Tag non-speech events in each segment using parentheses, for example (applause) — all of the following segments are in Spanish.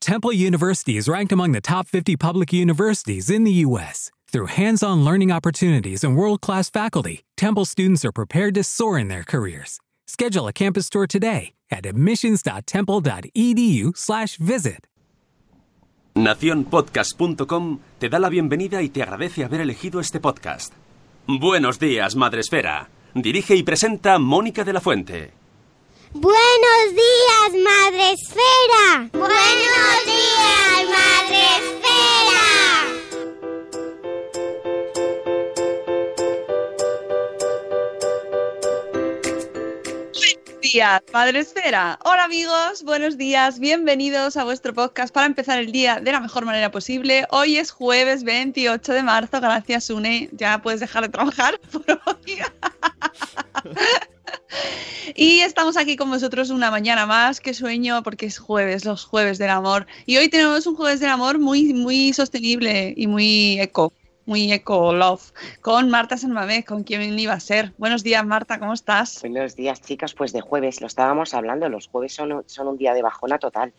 Temple University is ranked among the top 50 public universities in the U.S. Through hands on learning opportunities and world class faculty, Temple students are prepared to soar in their careers. Schedule a campus tour today at admissions.temple.edu/slash visit. Naciónpodcast.com te da la bienvenida y te agradece haber elegido este podcast. Buenos días, Madresfera. Dirige y presenta Mónica de la Fuente. Buenos días, Madre Esfera. Buenos días, Madre Esfera. Buenos días, Madre Esfera. Hola amigos, buenos días, bienvenidos a vuestro podcast para empezar el día de la mejor manera posible. Hoy es jueves 28 de marzo, gracias Une, ya puedes dejar de trabajar (laughs) por hoy. Y estamos aquí con vosotros una mañana más, qué sueño, porque es jueves, los jueves del amor. Y hoy tenemos un jueves del amor muy, muy sostenible y muy eco, muy eco love, con Marta Sanmamés, con quien iba a ser. Buenos días, Marta, ¿cómo estás? Buenos días, chicas. Pues de jueves, lo estábamos hablando, los jueves son, son un día de bajona total,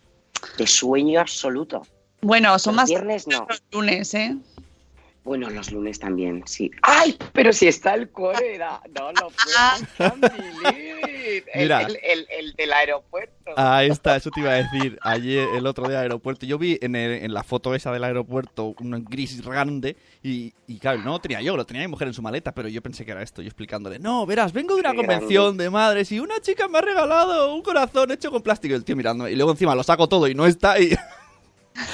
de sueño absoluto. Bueno, son Los más viernes no. los lunes, ¿eh? Bueno, los lunes también, sí. ¡Ay! Pero si está el cólera. No lo puedo. El, el, el, el del aeropuerto. Ahí está, eso te iba a decir. Ayer, el otro día, aeropuerto. Yo vi en, el- en la foto esa del aeropuerto un gris grande y, y claro, no lo tenía yo, lo tenía mi mujer en su maleta, pero yo pensé que era esto. Yo explicándole, no, verás, vengo de una Qué convención de madres y una chica me ha regalado un corazón hecho con plástico. Y el tío mirándome. Y luego encima lo saco todo y no está. Y (laughs)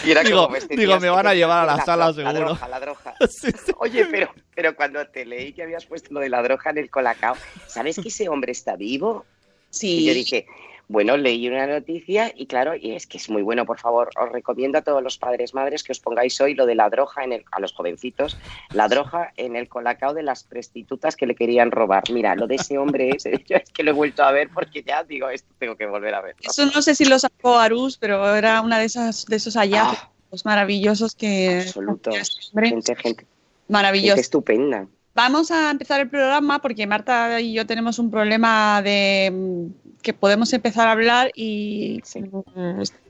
Y era digo- como este digo, me van a llevar a la sala, dro- seguro. La droga, la droga. (laughs) Sí, sí. Oye, pero, pero cuando te leí que habías puesto lo de la droga en el colacao, ¿sabes que ese hombre está vivo? Sí. Y yo dije, bueno, leí una noticia y claro, y es que es muy bueno, por favor, os recomiendo a todos los padres, madres que os pongáis hoy lo de la droga en el, a los jovencitos, la droga en el colacao de las prostitutas que le querían robar. Mira, lo de ese hombre es, (laughs) es que lo he vuelto a ver porque ya digo, esto tengo que volver a ver. Eso no sé si lo sacó Arús, pero era una de esas de esos hallazgos Ah, maravillosos que absoluto. Gente, gente, gente maravilloso. estupenda. Vamos a empezar el programa porque Marta y yo tenemos un problema de mm, que podemos empezar a hablar y Sí.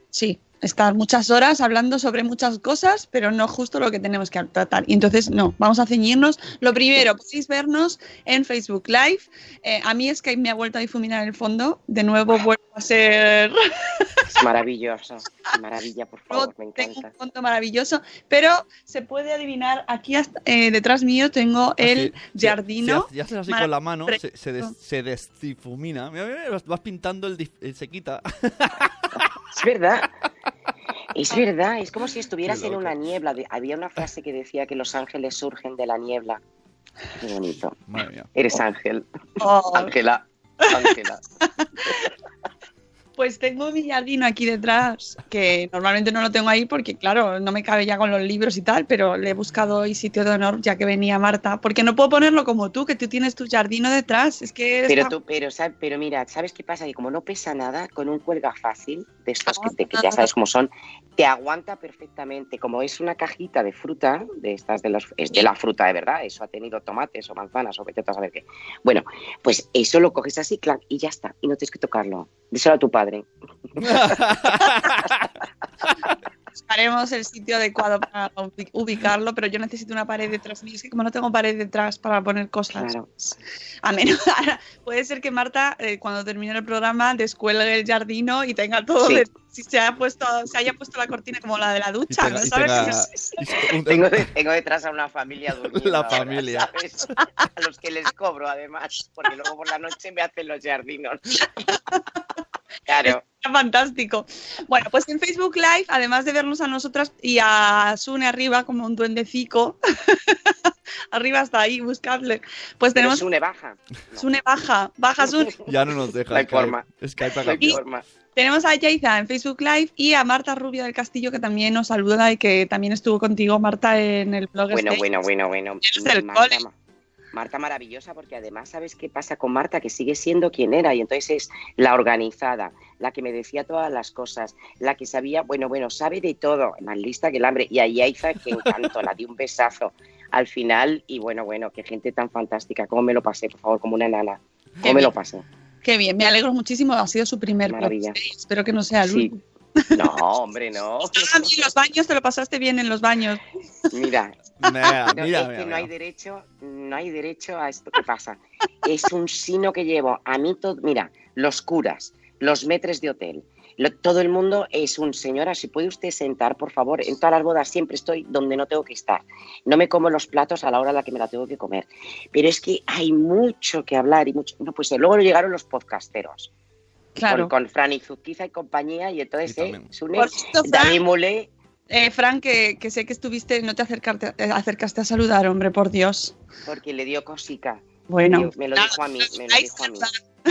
sí, estar muchas horas hablando sobre muchas cosas, pero no justo lo que tenemos que tratar. Y entonces, no, vamos a ceñirnos. Lo primero, podéis vernos en Facebook Live. Eh, a mí Skype me ha vuelto a difuminar el fondo. De nuevo vuelvo a ser Es maravilloso. Maravilla, por favor, me tengo encanta. un fondo maravilloso, pero se puede adivinar, aquí hasta- eh, detrás mío tengo el Así, si- jardino. Si, haces así con la mano, se, se, des- se desdifumina. Mira, mira, mira, vas pintando el, dif- el se quita. (laughs) Es verdad. Es (laughs) verdad, es como si estuvieras en una niebla. Había una frase que decía que los ángeles surgen de la niebla. Qué bonito. Madre mía. Eres ángel. Oh, Ángela. Ángela. pues tengo mi jardino aquí detrás, que normalmente no lo tengo ahí porque, claro, no me cabe ya con los libros y tal, pero le he buscado hoy sitio de honor ya que venía Marta, porque no puedo ponerlo como tú, que tú tienes tu jardino detrás. Es que Pero está- tú, pero, pero mira, ¿sabes qué pasa? Que como no pesa nada, con un cuelga fácil, de estos que, te- que ya sabes cómo son, te aguanta perfectamente. Como es una cajita de fruta, de estas de los, es de la fruta de verdad, eso ha tenido tomates o manzanas o vete a saber qué. Bueno, pues eso lo coges así, clac, y ya está, y no tienes que tocarlo. Díselo a tu padre. (laughs) buscaremos el sitio adecuado para ubi- ubicarlo, pero yo necesito una pared detrás mío. Es que como no tengo pared detrás para poner cosas, Claro. a menos (laughs) puede ser que Marta, eh, cuando termine el programa, descuelgue el jardino y tenga todo. Sí. de- si se, ha puesto, se haya puesto la cortina como la de la ducha, tenga- ¿no y sabes? tenga- (laughs) y (laughs) un- Tengo, de- tengo detrás a una familia durmiendo. La ahora, familia. ¿sabes? A los que les cobro, además, porque luego por la noche me hacen los jardinos. Claro. Está (laughs) fantástico. Bueno, pues en Facebook Live, además de vernos a nosotras y a Sune arriba como un duendecico, (laughs) arriba hasta ahí, buscadle. Pues Pero tenemos Sune baja. No, Sune baja, baja (laughs) Sune. Ya no nos deja. Skype. forma. Skype haga hay Y- forma. Tenemos a Yaiza en Facebook Live y a Marta Rubio del Castillo que también nos saluda y que también estuvo contigo, Marta, en el blog. Bueno, Stage. bueno, bueno, bueno. Eres del Marta, cole. Ma- Marta maravillosa porque además sabes qué pasa con Marta, que sigue siendo quien era y entonces es la organizada, la que me decía todas las cosas, la que sabía, bueno, bueno, sabe de todo, más lista que el hambre. Y a Yaiza, que encantó, la di un besazo al final y bueno, bueno, qué gente tan fantástica, cómo me lo pasé, por favor, como una enana. Qué ¿Cómo me lo pasé? Qué bien, me alegro muchísimo. Ha sido su primer Maravilla. Espero que no sea el Sí. último. No, hombre, no. Ah, bien, los baños, te lo pasaste bien en los baños. Mira, Mira, No, mira, es mira, que no hay mira. derecho, no hay derecho a esto que pasa. Es un sino que llevo. A mí todo, mira, los curas, los metres de hotel, lo- todo el mundo es un señora, si puede usted sentar, por favor, en todas las bodas siempre estoy donde no tengo que estar. No me como los platos a la hora a la que me la tengo que comer. Pero es que hay mucho que hablar y mucho. No, pues luego llegaron los podcasteros. Claro. Con, con Fran y Zuzquiza y compañía, y entonces, Y eh. Sune, Por cierto, Fran, eh, Fran, que, que sé que estuviste, no te acercarte- eh, acercaste a saludar, hombre, por Dios. porque le dio cosica. Bueno, me lo dijo a mí, me lo dijo a mí.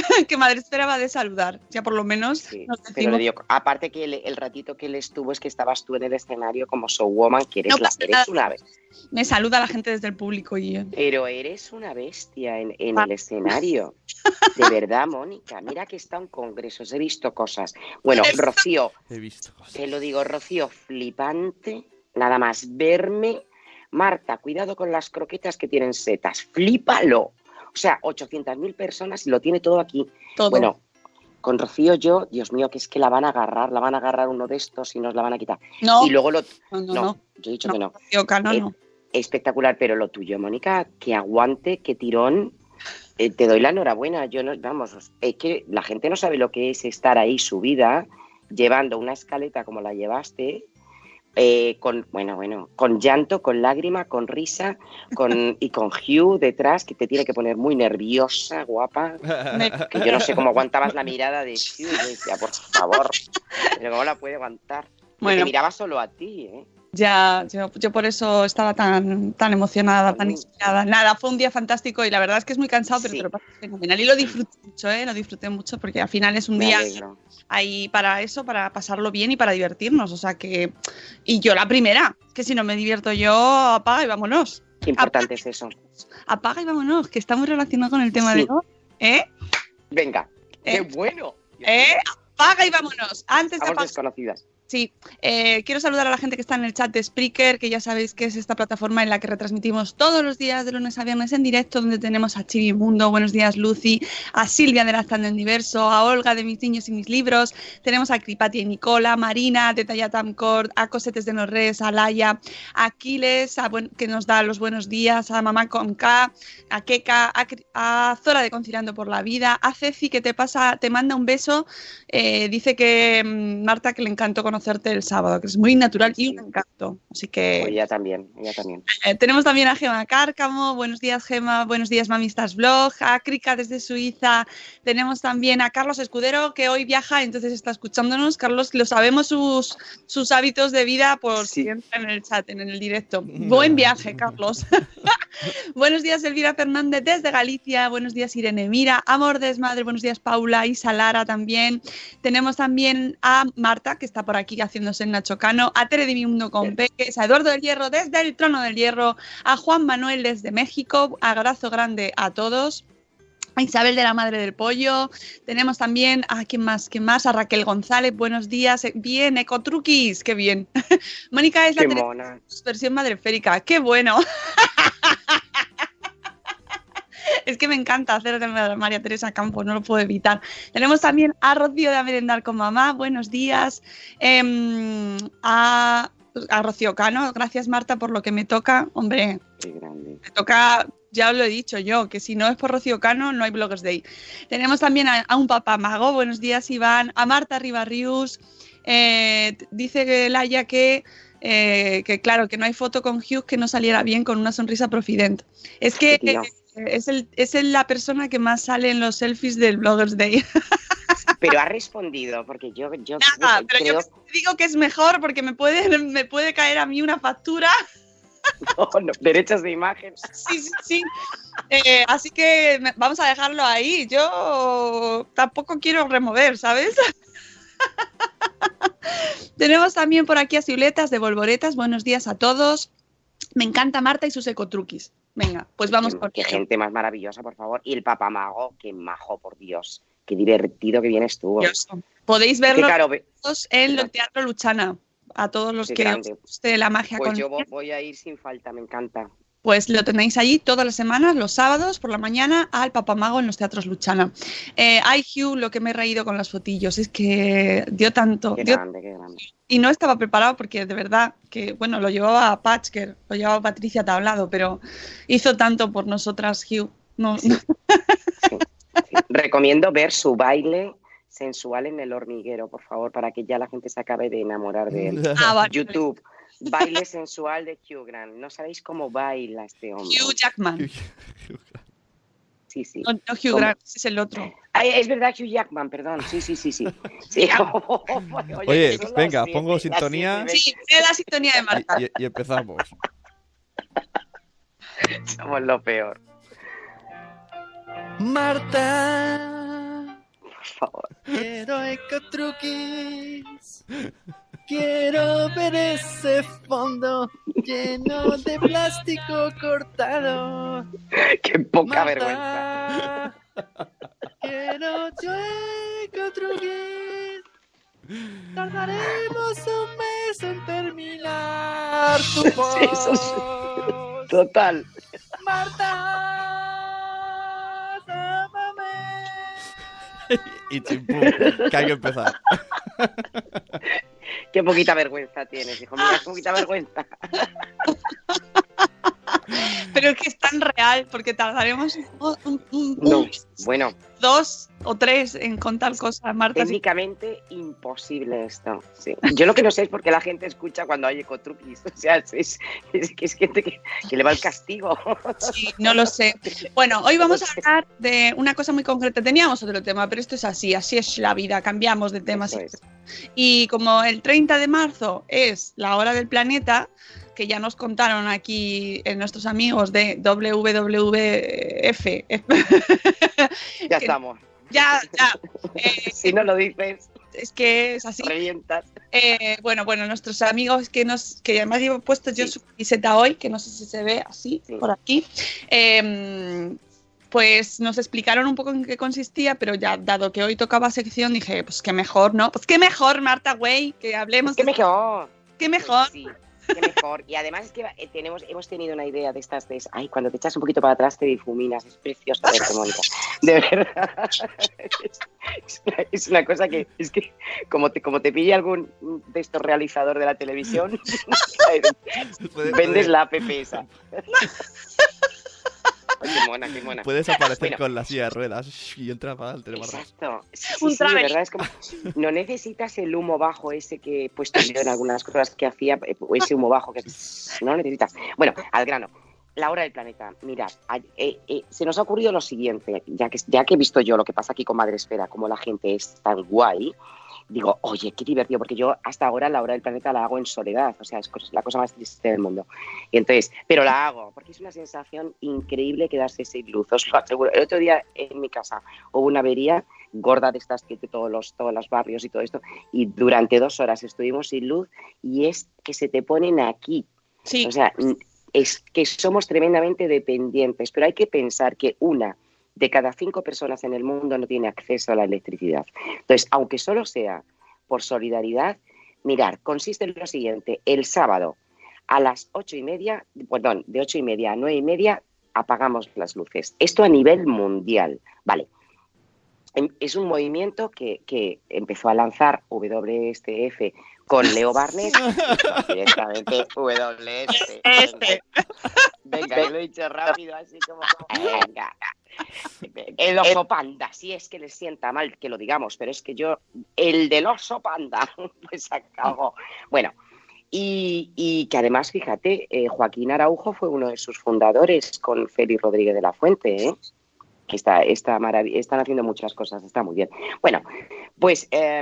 (laughs) que Madre esperaba de saludar. Ya por lo menos Sí, nos pero decimos. dio, aparte que el, el ratito que él estuvo es que estabas tú en el escenario como showwoman, que eres, No la, eres una be- Me saluda la gente desde el público y yo. pero eres una bestia en, en Ah. el escenario. De (laughs) verdad, Mónica, mira que está en congresos, he visto cosas. Bueno, Rocío, He visto cosas. te lo digo, Rocío, flipante, nada más verme. Marta, cuidado con las croquetas que tienen setas, flípalo. O sea, 800.000 personas y lo tiene todo aquí. Todo. Bueno, con Rocío yo, Dios mío, que es que la van a agarrar, la van a agarrar uno de estos y nos la van a quitar. no, Y luego lo... no, no, yo he dicho No. que no. Cano, Eh, no. Espectacular, pero lo tuyo, Mónica, que aguante, que tirón. eh, te doy la enhorabuena. Yo no, vamos, es que la gente no sabe lo que es estar ahí subida, llevando una escaleta como la llevaste, eh, con, bueno, bueno, con llanto, con lágrima, con risa, con, (laughs) y con Hugh detrás, que te tiene que poner muy nerviosa, guapa. Que yo no sé cómo aguantabas la (laughs) mirada de Hugh. Yo decía, por favor, pero cómo la puede aguantar. Bueno. Te miraba solo a ti, ¿eh? Ya, yo, yo por eso estaba tan, tan emocionada, tan inspirada. Nada, fue un día fantástico y la verdad es que es muy cansado, pero Sí. te lo pasas fenomenal. Y lo disfruté mucho, ¿eh? Lo disfruté mucho porque al final es un Me día alegro. ahí para eso, para pasarlo bien y para divertirnos. O sea que. Y yo la primera, que si no me divierto yo, apaga y vámonos. Qué importante es eso. Apaga y vámonos, que está muy relacionado con el tema Sí. de hoy. ¿Eh? Venga, qué Eh, bueno. ¿Eh? Apaga y vámonos. Antes de Estamos desconocidas. Sí, eh, quiero saludar a la gente que está en el chat de Spreaker, que ya sabéis que es esta plataforma en la que retransmitimos todos los días de lunes a viernes en directo, donde tenemos a Chibi Mundo, buenos días Lucy, a Silvia de Las del Universo, a Olga de Mis Niños y Mis Libros, tenemos a Cripati y Nicola, Marina de Tallatamcord, a Cosetes de Norres, a Laia, a Aquiles, a buen- que nos da los buenos días, a Mamá con K, a Keka, a, Zora de Conciliando por la Vida, a Ceci que te pasa, te manda un beso eh, dice que mm, Marta que le encantó conocerte el sábado, que es muy natural y un encanto. Así que Ella también, ella también. eh, tenemos también a Gema Cárcamo, buenos días Gema, buenos días Mamistas Blog, a Krika desde Suiza, tenemos también a Carlos Escudero que hoy viaja, entonces está escuchándonos. Carlos, lo sabemos sus, sus hábitos de vida por Sí. si entra en el chat, en el directo. (laughs) Buen viaje, Carlos. (laughs) buenos días Elvira Fernández desde Galicia, buenos días Irene Mira, Amor Desmadre, buenos días Paula, Isa Lara también. Tenemos también a Marta, que está por aquí haciéndose en Nacho Cano, a Tere de Mi Mundo con Peques, a Eduardo del Hierro desde el Trono del Hierro, a Juan Manuel desde México, abrazo grande a todos. A Isabel de la Madre del Pollo. Tenemos también a quién más, quién más, a Raquel González. Buenos días. Eh, Bien, Ecotruquis, qué bien. (laughs) Mónica es la versión madreférica. Qué bueno. (laughs) (laughs) Es que me encanta hacer de María Teresa Campos, no lo puedo evitar. Tenemos también a Rocío de A Merendar con Mamá, buenos días. Em, a a Rocío Cano. Gracias, Marta, por lo que me toca. Hombre, Qué grande. me toca, ya os lo he dicho yo, que si no es por Rocío Cano, no hay Bloggers Day. Tenemos también a, a un papá mago. Buenos días, Iván. A Marta Ribarrius. Eh, dice que Laia que, eh, que, claro, que no hay foto con Hugh que no saliera bien con una sonrisa profident. Es que eh, es, el, es la persona que más sale en los selfies del Bloggers Day. (laughs) Pero ha respondido, porque yo, yo Nada, pero yo digo que es mejor porque me puede, me puede caer a mí una factura. (laughs) No, no, derechos de imagen. Sí, sí, sí. Eh, así que vamos a dejarlo ahí. Yo tampoco quiero remover, ¿sabes? (laughs) Tenemos también por aquí a Ciuletas de Volvoretas. Buenos días a todos. Me encanta Marta y sus ecotruquis. Venga, pues vamos qué, con qué gente más maravillosa, por favor. Y el papamago, qué majo, por Dios. Qué divertido que vienes tú. Dios. Podéis verlo todos en el Teatro Luchana. A todos los que os guste la magia Pues con yo vo- voy a ir sin falta, me encanta. Pues lo tenéis allí todas las semanas, los sábados por la mañana, al Papamago en los teatros Luchana. Eh, ay, Hugh, lo que me he reído con las fotillos, es que dio tanto. Qué dio- grande, qué grande. y no estaba preparado porque de verdad que, bueno, lo llevaba Patchker, lo llevaba Patricia Tablado, pero hizo tanto por nosotras, Hugh. No, Sí. Sí. Recomiendo ver su baile sensual en el hormiguero, por favor, para que ya la gente se acabe de enamorar de él. Ah, vale. YouTube, baile sensual de Hugh Grant. No sabéis cómo baila este hombre. Hugh Jackman. Sí, sí. No, no Hugh ¿Cómo? Grant, ese es el otro. Ay, es verdad, Hugh Jackman, perdón. Sí, sí, sí, sí. Sí. (laughs) Oye, que son las venga, siete, pongo sintonía. siete Sí, es la sintonía de Marta. Y, empezamos. (laughs) Somos lo peor, Marta, por favor. quiero ecotruquis. (laughs) Quiero ver ese fondo lleno de plástico cortado. Qué poca vergüenza. Marta, Quiero yo ecotruquis. Tardaremos un mes en terminar tu (laughs) Sí, eso sí. post. Total. Marta, llámame. (laughs) y chimpú, que hay que empezar. (laughs) Qué poquita vergüenza tienes, hijo mío. Qué poquita vergüenza. (laughs) Pero es que es tan real porque tardaremos un, un- un- No, un- bueno, dos o tres en contar cosas, Marta. sí. técnicamente imposible esto. sí. Yo lo que no sé es por qué la gente escucha cuando hay ecotruquis. O sea, es, es, es que es gente que, que le va el castigo. Sí, no lo sé. Bueno, hoy vamos a hablar de una cosa muy concreta. Teníamos otro tema, pero esto es así, así es la vida, cambiamos de tema. Y como el 30 de marzo es la hora del planeta, que ya nos contaron aquí eh, nuestros amigos de WWF. (laughs) Ya estamos. Ya, ya. Eh, (laughs) Si no lo dices, es que es así. revientas. Eh, bueno, bueno, nuestros amigos que nos, que además llevo puesto yo Sí. su camiseta hoy, que no sé si se ve así Sí. por aquí, eh, pues nos explicaron un poco en qué consistía, pero ya dado que hoy tocaba sección, dije, pues qué mejor, ¿no? Pues qué mejor, Marta Güey, que hablemos ¡Qué de mejor! qué mejor. Pues sí, qué mejor. Y además es que eh, tenemos, hemos tenido una idea de estas de, ay, cuando te echas un poquito para atrás te difuminas, es precioso verte, Mónica. De verdad. (laughs) Es, una, es una cosa que, es que como te, como te pille algún de estos realizador de la televisión, (laughs) vendes la app esa. (laughs) Ay, (laughs) qué mona, qué mona. Puedes aparecer Bueno. con la silla de ruedas (laughs) y entra para adelante. barras. Exacto. Sí, sí, sí, de verdad es como no necesitas el humo bajo ese que he puesto yo en algunas cosas que hacía, eh, o ese humo bajo que (laughs) no lo necesitas. Bueno, al grano. La hora del planeta. Mirad, eh, eh, se nos ha ocurrido lo siguiente, ya que, ya que he visto yo lo que pasa aquí con Madre Esfera, como la gente es tan guay, digo, oye, qué divertido, porque yo hasta ahora la hora del planeta la hago en soledad, o sea, es la cosa más triste del mundo. Y entonces, pero la hago, porque es una sensación increíble quedarse sin luz, os lo aseguro. El otro día en mi casa hubo una avería gorda de estas que de todos los, todos los barrios y todo esto, y durante dos horas estuvimos sin luz y es que se te ponen aquí, Sí, o sea, es que somos tremendamente dependientes, pero hay que pensar que una de cada cinco personas en el mundo no tiene acceso a la electricidad. Entonces, aunque solo sea por solidaridad, mirar, consiste en lo siguiente, el sábado a las ocho y media, perdón, de ocho y media a nueve y media apagamos las luces. Esto a nivel mundial, ¿vale? Em- Es un movimiento que, que empezó a lanzar WSTF con (laughs) Leo Barnes, (laughs) directamente WS. Venga, venga, lo he dicho rápido, así como. Venga. (laughs) El oso panda, si es que les sienta mal que lo digamos, pero es que yo, el del oso panda, (laughs) pues acabo. Bueno, y, y que además, fíjate, eh, Joaquín Araujo fue uno de sus fundadores con Félix Rodríguez de la Fuente, ¿eh? Está, está están haciendo muchas cosas, está muy bien. Bueno, pues eh,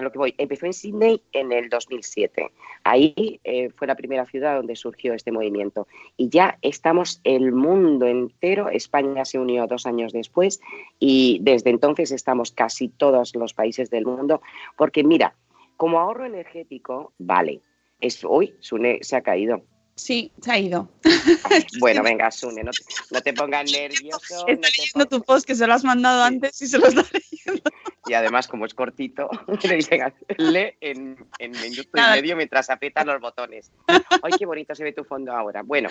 lo que voy, empezó en Sydney en el 2007. Ahí eh, fue la primera ciudad donde surgió este movimiento. Y ya estamos el mundo entero, España se unió dos años después y desde entonces estamos casi todos los países del mundo, porque mira, como ahorro energético, vale, es, Sune se ha caído. Sí, se ha ido. (laughs) Bueno, (laughs) venga, Sune, no te, no te pongas nervioso. Estoy no leyendo tu post que se lo has mandado antes y se lo está leyendo. (laughs) Y además, como es cortito, le dicen, lee en, en minuto Nada. y medio mientras aprietas los botones. ¡Ay, qué bonito se ve tu fondo ahora! Bueno,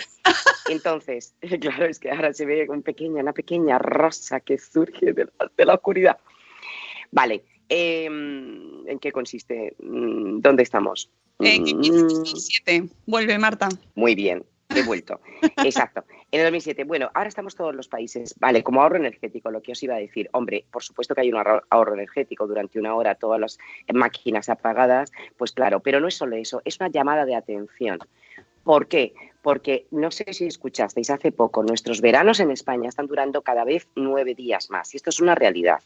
entonces, claro, es que ahora se ve un pequeña, una pequeña rosa que surge de la, de la oscuridad. Vale, em, ¿en qué consiste? Mm, ¿Dónde estamos? Eh, que Mm, 2007. Vuelve, Marta. muy bien, he vuelto. (laughs) Exacto. En el 2007, bueno, ahora estamos todos los países, vale, como ahorro energético, lo que os iba a decir, hombre, por supuesto que hay un ahorro, ahorro energético durante una hora, todas las máquinas apagadas, pues claro, pero no es solo eso, es una llamada de atención. ¿Por qué? Porque no sé si escuchasteis hace poco, nuestros veranos en España están durando cada vez nueve días más, y esto es una realidad.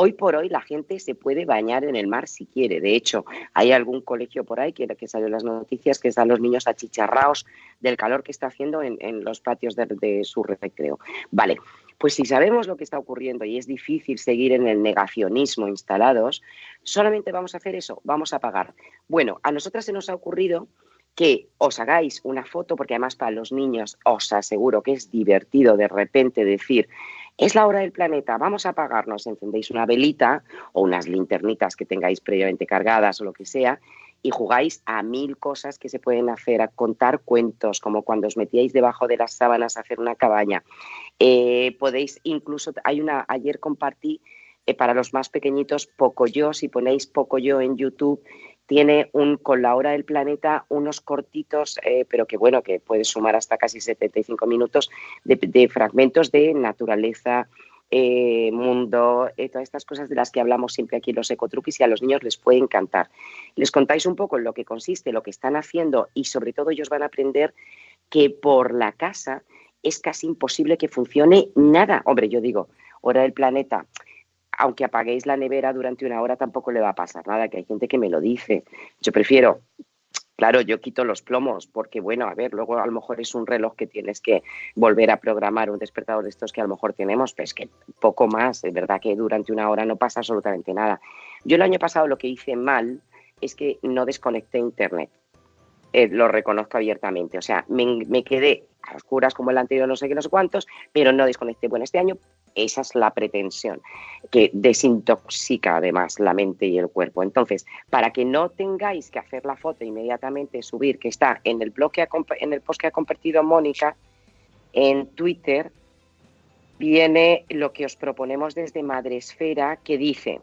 Hoy por hoy la gente se puede bañar en el mar si quiere. De hecho, hay algún colegio por ahí que, que salió en las noticias que están los niños achicharrados del calor que está haciendo en, en los patios de, de su recreo. Vale, pues si sabemos lo que está ocurriendo y es difícil seguir en el negacionismo instalados, solamente vamos a hacer eso, vamos a pagar. Bueno, a nosotras se nos ha ocurrido que os hagáis una foto, porque además para los niños os aseguro que es divertido de repente decir, es la hora del planeta, vamos a apagarnos, encendéis una velita o unas linternitas que tengáis previamente cargadas o lo que sea, y jugáis a mil cosas que se pueden hacer, a contar cuentos, como cuando os metíais debajo de las sábanas a hacer una cabaña. Eh, podéis incluso, hay una, ayer compartí eh, para los más pequeñitos Pocoyo, si ponéis Pocoyo en YouTube, tiene un con la hora del planeta unos cortitos, eh, pero que bueno, que puede sumar hasta casi 75 minutos de, fragmentos de naturaleza, eh, mundo, eh, todas estas cosas de las que hablamos siempre aquí en los ecotruquis y a los niños les puede encantar. Les contáis un poco en lo que consiste, lo que están haciendo y sobre todo ellos van a aprender que por la casa es casi imposible que funcione nada. Hombre, yo digo, hora del planeta, aunque apaguéis la nevera durante una hora tampoco le va a pasar nada, que hay gente que me lo dice. Yo prefiero, claro, yo quito los plomos, porque bueno, a ver, luego a lo mejor es un reloj que tienes que volver a programar, un despertador de estos que a lo mejor tenemos, pero es que poco más, es verdad que durante una hora no pasa absolutamente nada. Yo el año pasado lo que hice mal es que no desconecté internet. Eh, lo reconozco abiertamente. O sea, me, quedé a oscuras como el anterior, no sé qué, no sé cuántos, pero no desconecté. Bueno, este año esa es la pretensión, que desintoxica además la mente y el cuerpo. Entonces, para que no tengáis que hacer la foto inmediatamente, subir, que está en el blog que ha, en el post que ha compartido Mónica en Twitter, viene lo que os proponemos desde Madresfera, que dice,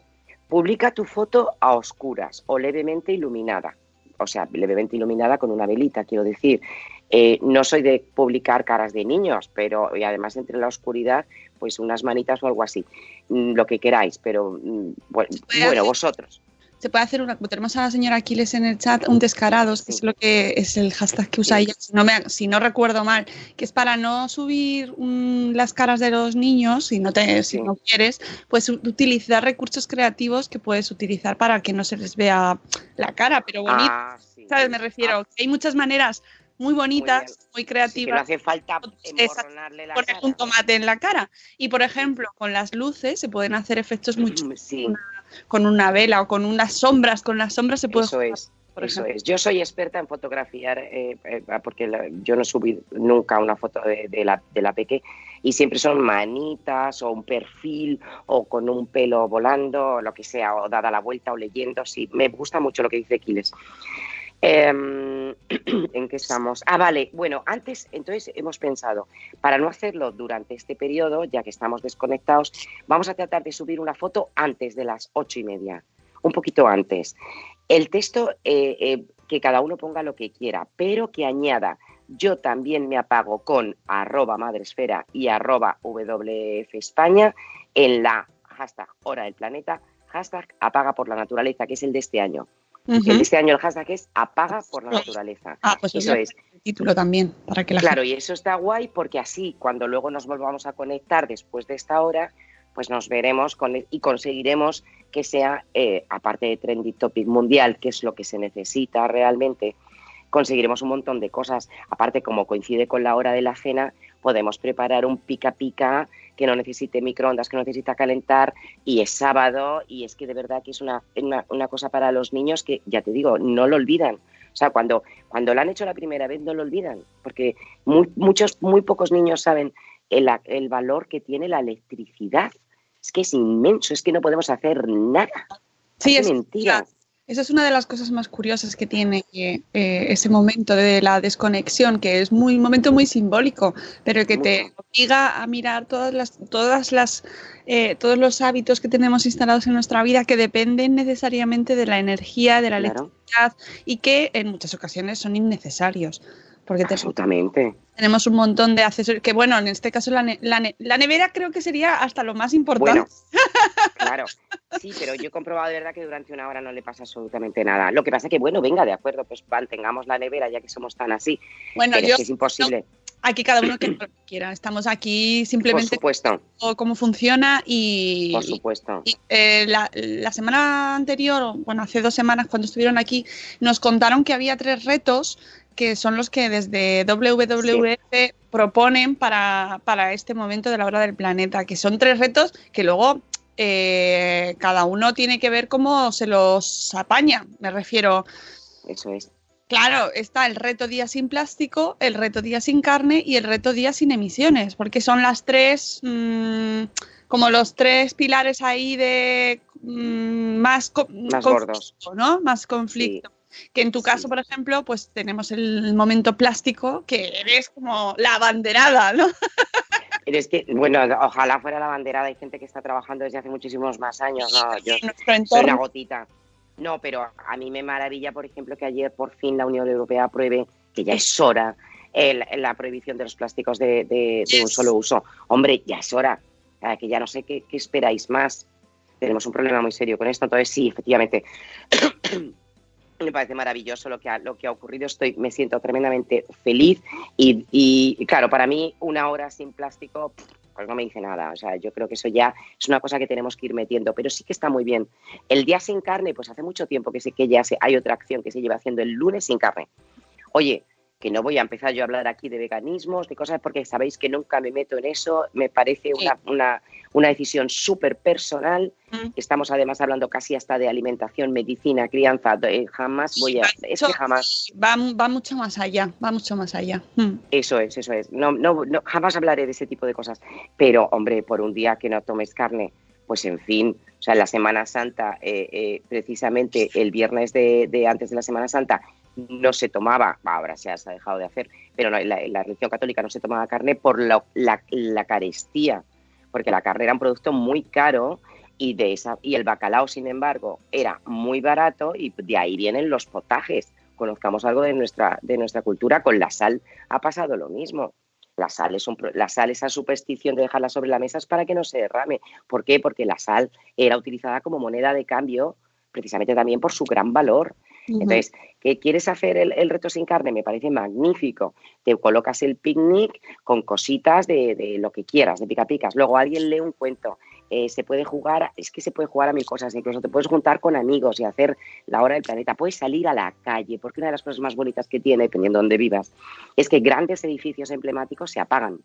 publica tu foto a oscuras o levemente iluminada o sea, levemente iluminada con una velita, quiero decir. Eh, no soy de publicar caras de niños, pero y además entre la oscuridad, pues unas manitas o algo así, mm, lo que queráis, pero mm, bueno, bueno vosotros. Se puede hacer una, tenemos a la señora Aquiles en el chat, un descarados, que es lo que es el hashtag que usa ella, si no, me, si no recuerdo mal, que es para no subir um, las caras de los niños, si no, te, si no quieres, pues utilizar recursos creativos que puedes utilizar para que no se les vea la cara, pero bonito. Ah, sí. ¿Sabes? Me refiero, ah. hay muchas maneras muy bonitas, muy, muy creativas. No hace falta emborronarle la poner cara. un tomate en la cara. Y por ejemplo, con las luces se pueden hacer efectos muy sí. una, con una vela o con unas sombras. Con las sombras se puede. Eso es. Por Eso ejemplo. es. Yo soy experta en fotografiar, eh, eh, porque la, yo no subí nunca una foto de, de, la, de la peque y siempre son manitas o un perfil o con un pelo volando o lo que sea, o dada la vuelta o leyendo. Sí, me gusta mucho lo que dice Quiles. Eh, (clears throat) ¿En qué estamos? Ah, vale. Bueno, antes, entonces hemos pensado, para no hacerlo durante este periodo, ya que estamos desconectados, vamos a tratar de subir una foto antes de las ocho y media, un poquito antes. El texto, eh, eh, que cada uno ponga lo que quiera, pero que añada, yo también me apago con arroba madresfera y arroba WF España en la hashtag hora del planeta, hashtag apaga por la naturaleza, que es el de este año. Este año el hashtag es apaga por la naturaleza. Ah, pues eso es. El título también, para que la Claro, y eso está guay porque así, cuando luego nos volvamos a conectar después de esta hora, pues nos veremos con, y conseguiremos que sea, eh, aparte de trendy topic mundial, que es lo que se necesita realmente, conseguiremos un montón de cosas. Aparte, como coincide con la hora de la cena, podemos preparar un pica pica que no necesite microondas, que no necesita calentar, y es sábado, y es que de verdad que es una, una, una cosa para los niños que, ya te digo, no lo olvidan. O sea, cuando, cuando lo han hecho la primera vez no lo olvidan, porque muy, muchos, muy pocos niños saben el, el valor que tiene la electricidad. Es que es inmenso, es que no podemos hacer nada. Sí, es es mentira. Esa es una de las cosas más curiosas que tiene eh, eh, ese momento de la desconexión, que es muy, un momento muy simbólico, pero que te obliga a mirar todas las, todas las, eh, todos los hábitos que tenemos instalados en nuestra vida que dependen necesariamente de la energía, de la Claro. electricidad y que en muchas ocasiones son innecesarios. Porque te- Absolutamente. tenemos un montón de accesorios, que bueno, en este caso la, ne- la ne- la nevera creo que sería hasta lo más importante. Bueno, (laughs) claro, sí, pero yo he comprobado de verdad que durante una hora no le pasa absolutamente nada. Lo que pasa que, bueno, venga, de acuerdo, pues mantengamos la nevera ya que somos tan así. Bueno, pero yo, es que es imposible, aquí cada uno que quiera. Estamos aquí por simplemente supuesto, con cómo funciona y, por supuesto. y, eh, la, la semana anterior, bueno, hace dos semanas cuando estuvieron aquí, nos contaron que había tres retos que son los que desde WWF proponen para, para este momento de la hora del planeta, que son tres retos que luego eh, cada uno tiene que ver cómo se los apaña. Me refiero, Eso es. Claro, está el reto día sin plástico, el reto día sin carne y el reto día sin emisiones, porque son las tres, mm, como los tres pilares ahí de mm, más, Más conflicto, gordos. ¿no? Más conflicto. Que en tu caso, Sí. por ejemplo, pues tenemos el momento plástico, que eres como la abanderada, ¿no? Pero es que, bueno, ojalá fuera la banderada. Hay gente que está trabajando desde hace muchísimos más años. No, yo soy una gotita. No, pero a mí me maravilla, por ejemplo, que ayer por fin la Unión Europea apruebe, que ya es hora, el- la prohibición de los plásticos de, de- de un solo uso. Hombre, ya es hora. Que ya no sé qué, qué esperáis más. Tenemos un problema muy serio con esto. Entonces, sí, efectivamente. (coughs) Me parece maravilloso lo que ha, lo que ha ocurrido. Estoy, me siento tremendamente feliz. Y, y, claro, para mí, una hora sin plástico, pues no me dice nada. O sea, yo creo que eso ya es una cosa que tenemos que ir metiendo. Pero sí que está muy bien. El día sin carne, pues hace mucho tiempo que sé que ya hay otra acción que se lleva haciendo el lunes sin carne. Oye, que no voy a empezar yo a hablar aquí de veganismos, de cosas, porque sabéis que nunca me meto en eso. Me parece Sí. una, una, una decisión súper personal. Mm. Estamos además hablando casi hasta de alimentación, medicina, crianza. Eh, jamás voy a. Es Eso- que jamás. Va, va mucho más allá, va mucho más allá. Mm. Eso es, eso es. No, no, no, jamás hablaré de ese tipo de cosas. Pero, hombre, por un día que no tomes carne, pues en fin. O sea, la Semana Santa, eh, eh, precisamente el viernes de, de antes de la Semana Santa, no se tomaba, ahora se ha dejado de hacer, pero no, la, religión católica no se tomaba carne por la, la, la carestía, porque la carne era un producto muy caro y, de esa, y el bacalao, sin embargo, era muy barato y de ahí vienen los potajes. Conozcamos algo de nuestra, de nuestra cultura, con la sal ha pasado lo mismo. La sal, es un, la sal, esa superstición de dejarla sobre la mesa es para que no se derrame. ¿Por qué? Porque la sal era utilizada como moneda de cambio precisamente también por su gran valor. Entonces, ¿qué quieres hacer el, el reto sin carne? Me parece magnífico. Te colocas el picnic con cositas de, de lo que quieras, de pica picas. Luego alguien lee un cuento. Eh, se puede jugar, es que se puede jugar a mil cosas. Incluso te puedes juntar con amigos y hacer la hora del planeta. Puedes salir a la calle, porque una de las cosas más bonitas que tiene, dependiendo de dónde vivas, es que grandes edificios emblemáticos se apagan.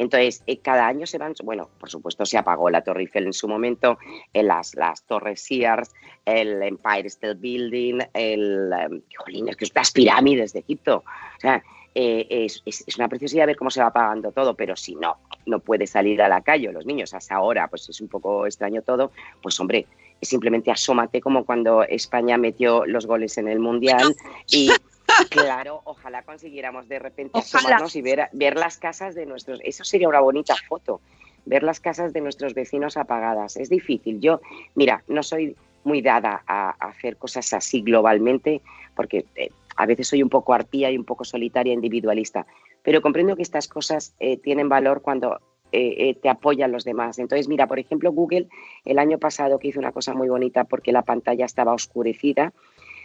Entonces, eh, cada año se van, bueno, por supuesto se apagó la Torre Eiffel en su momento, eh, las, las Torres Sears, el Empire State Building, el, eh, que las pirámides de Egipto. O sea, eh, es, es- es una preciosidad ver cómo se va apagando todo, pero si no, no puede salir a la calle, los niños hasta ahora, pues es un poco extraño todo, pues hombre, simplemente asómate como cuando España metió los goles en el Mundial y (laughs) claro, ojalá consiguiéramos de repente Ojalá. asomarnos y ver, ver las casas de nuestros, eso sería una bonita foto, ver las casas de nuestros vecinos apagadas. Es difícil. Yo, mira, no soy, muy dada a, a hacer cosas así globalmente, porque eh, a veces soy un poco arpía y un poco solitaria, individualista, pero comprendo que estas cosas eh, tienen valor cuando eh, eh, te apoyan los demás. Entonces, mira, por ejemplo, Google el año pasado que hizo una cosa muy bonita porque la pantalla estaba oscurecida,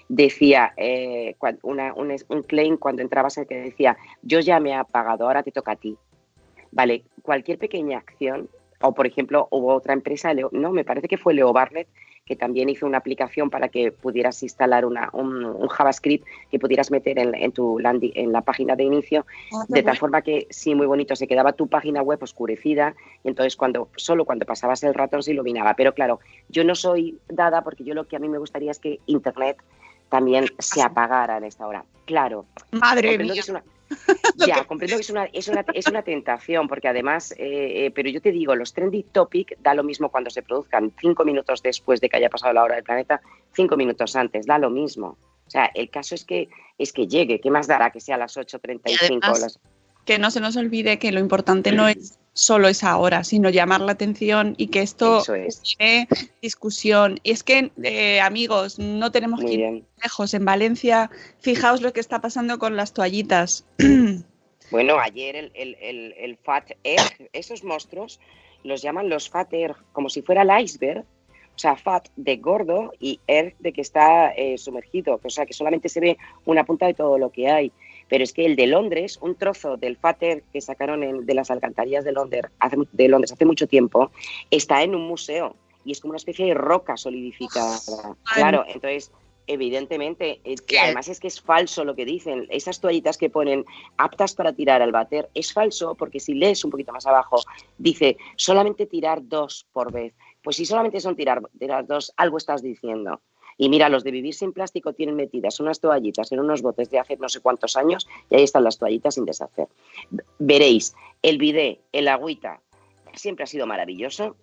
decía eh, una- un, un claim cuando entrabas en que decía, yo ya me he apagado, ahora te toca a ti. Vale, cualquier pequeña acción, o por ejemplo, hubo otra empresa, Leo- no, me parece que fue Leo Barnett, que también hizo una aplicación para que pudieras instalar una, un, un JavaScript que pudieras meter en, en tu landing, en la página de inicio, de tal forma que sí, muy bonito, se quedaba tu página web oscurecida y entonces cuando solo cuando pasabas el ratón se iluminaba. Pero claro, yo no soy dada porque yo lo que a mí me gustaría es que Internet también se apagara en esta hora. Claro, Madre mía. que es una, (laughs) ya, comprendo que es una, es una, es una tentación, porque además, eh, eh, pero yo te digo, los trending topic da lo mismo cuando se produzcan cinco minutos después de que haya pasado la hora del planeta, cinco minutos antes, da lo mismo. O sea, el caso es que es que llegue, ¿qué más dará que sea a las 8.35 Y o además- las... Que no se nos olvide que lo importante no es solo esa hora, sino llamar la atención y que esto es. discusión. Y es que, eh, amigos, no tenemos Muy que ir bien. lejos. En Valencia, fijaos lo que está pasando con las toallitas. (clears throat) Bueno, ayer el, el, el, el Fat Egg, esos monstruos los llaman los Fat Egg, como si fuera el iceberg. O sea, fat de gordo y egg de que está eh, sumergido. O sea, que solamente se ve una punta de todo lo que hay. Pero es que el de Londres, un trozo del Fat Egg que sacaron en- de las alcantarillas de Londres, hace, de Londres hace mucho tiempo, está en un museo y es como una especie de roca solidificada. Claro, entonces evidentemente, que además es que es falso lo que dicen. Esas toallitas que ponen aptas para tirar al váter, es falso porque si lees un poquito más abajo, dice solamente tirar dos por vez. Pues si solamente son tirar, tirar dos, algo estás diciendo. Y mira, los de vivir sin plástico tienen metidas unas toallitas en unos botes de hace no sé cuántos años y ahí están las toallitas sin deshacer. Veréis, el bidé, el agüita, siempre ha sido maravilloso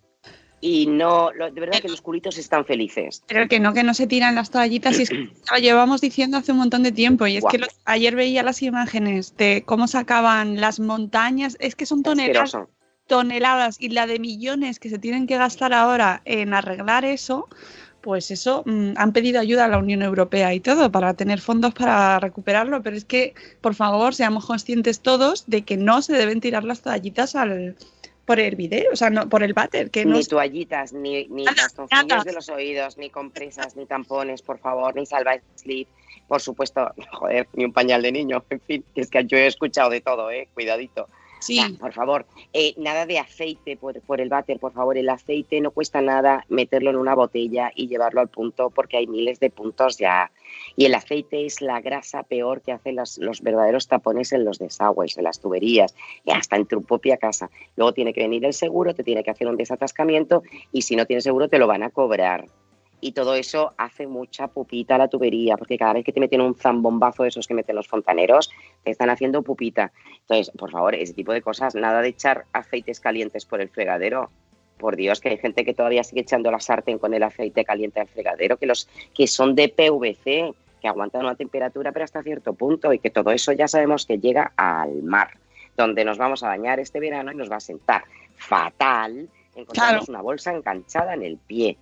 y no, de verdad que los culitos están felices. Pero que no, que no se tiran las toallitas y es que (clears throat) lo llevamos diciendo hace un montón de tiempo. Y es que lo- ayer veía las imágenes de cómo sacaban las montañas. Es que son toneladas, toneladas y la de millones que se tienen que gastar ahora en arreglar eso. Pues eso, mm, han pedido ayuda a la Unión Europea y todo para tener fondos para recuperarlo, pero es que, por favor, seamos conscientes todos de que no se deben tirar las toallitas al, por el video, o sea, no, por el váter, que no Ni toallitas, ni, ni bastoncillos de los oídos, ni compresas, ni tampones, por favor, ni salva sleep. Por supuesto, (laughs) joder, ni un pañal de niño. En fin, que es que yo he escuchado de todo, ¿eh? Cuidadito. Sí, por favor, eh, nada de aceite por, por el váter, por favor. El aceite no cuesta nada meterlo en una botella y llevarlo al punto porque hay miles de puntos ya. Y el aceite es la grasa peor que hacen los verdaderos tapones en los desagües, en las tuberías y hasta en tu propia casa. Luego tiene que venir el seguro, te tiene que hacer un desatascamiento y si no tienes seguro te lo van a cobrar. Y todo eso hace mucha pupita a la tubería, porque cada vez que te meten un zambombazo de esos que meten los fontaneros, te están haciendo pupita. Entonces, por favor, ese tipo de cosas, nada de echar aceites calientes por el fregadero. Por Dios, que hay gente que todavía sigue echando la sartén con el aceite caliente al fregadero, que los que son de PVC, que aguantan una temperatura pero hasta cierto punto y que todo eso ya sabemos que llega al mar, donde nos vamos a bañar este verano y nos va a sentar fatal encontrarnos una bolsa enganchada en el pie.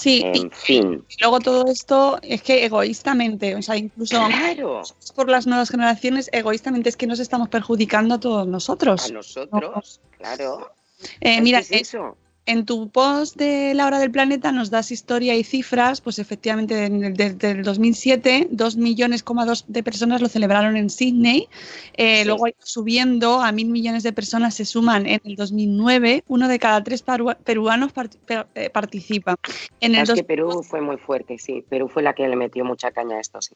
Sí. y- En fin. Y luego todo esto es que egoístamente, o sea, incluso Claro, por las nuevas generaciones, egoístamente es que nos estamos perjudicando a todos a nosotros. nosotros, claro. Eh, mira, es eso. En tu post de La Hora del Planeta nos das historia y cifras, pues efectivamente desde el 2007, 2 millones dos de personas lo celebraron en Sydney, Eh, Sí. luego ha ido subiendo a mil millones de personas se suman en el 2009, uno de cada tres peruanos part- per- eh, participa. En el Es que Perú fue muy fuerte, sí. Perú fue la que le metió mucha caña a esto, sí.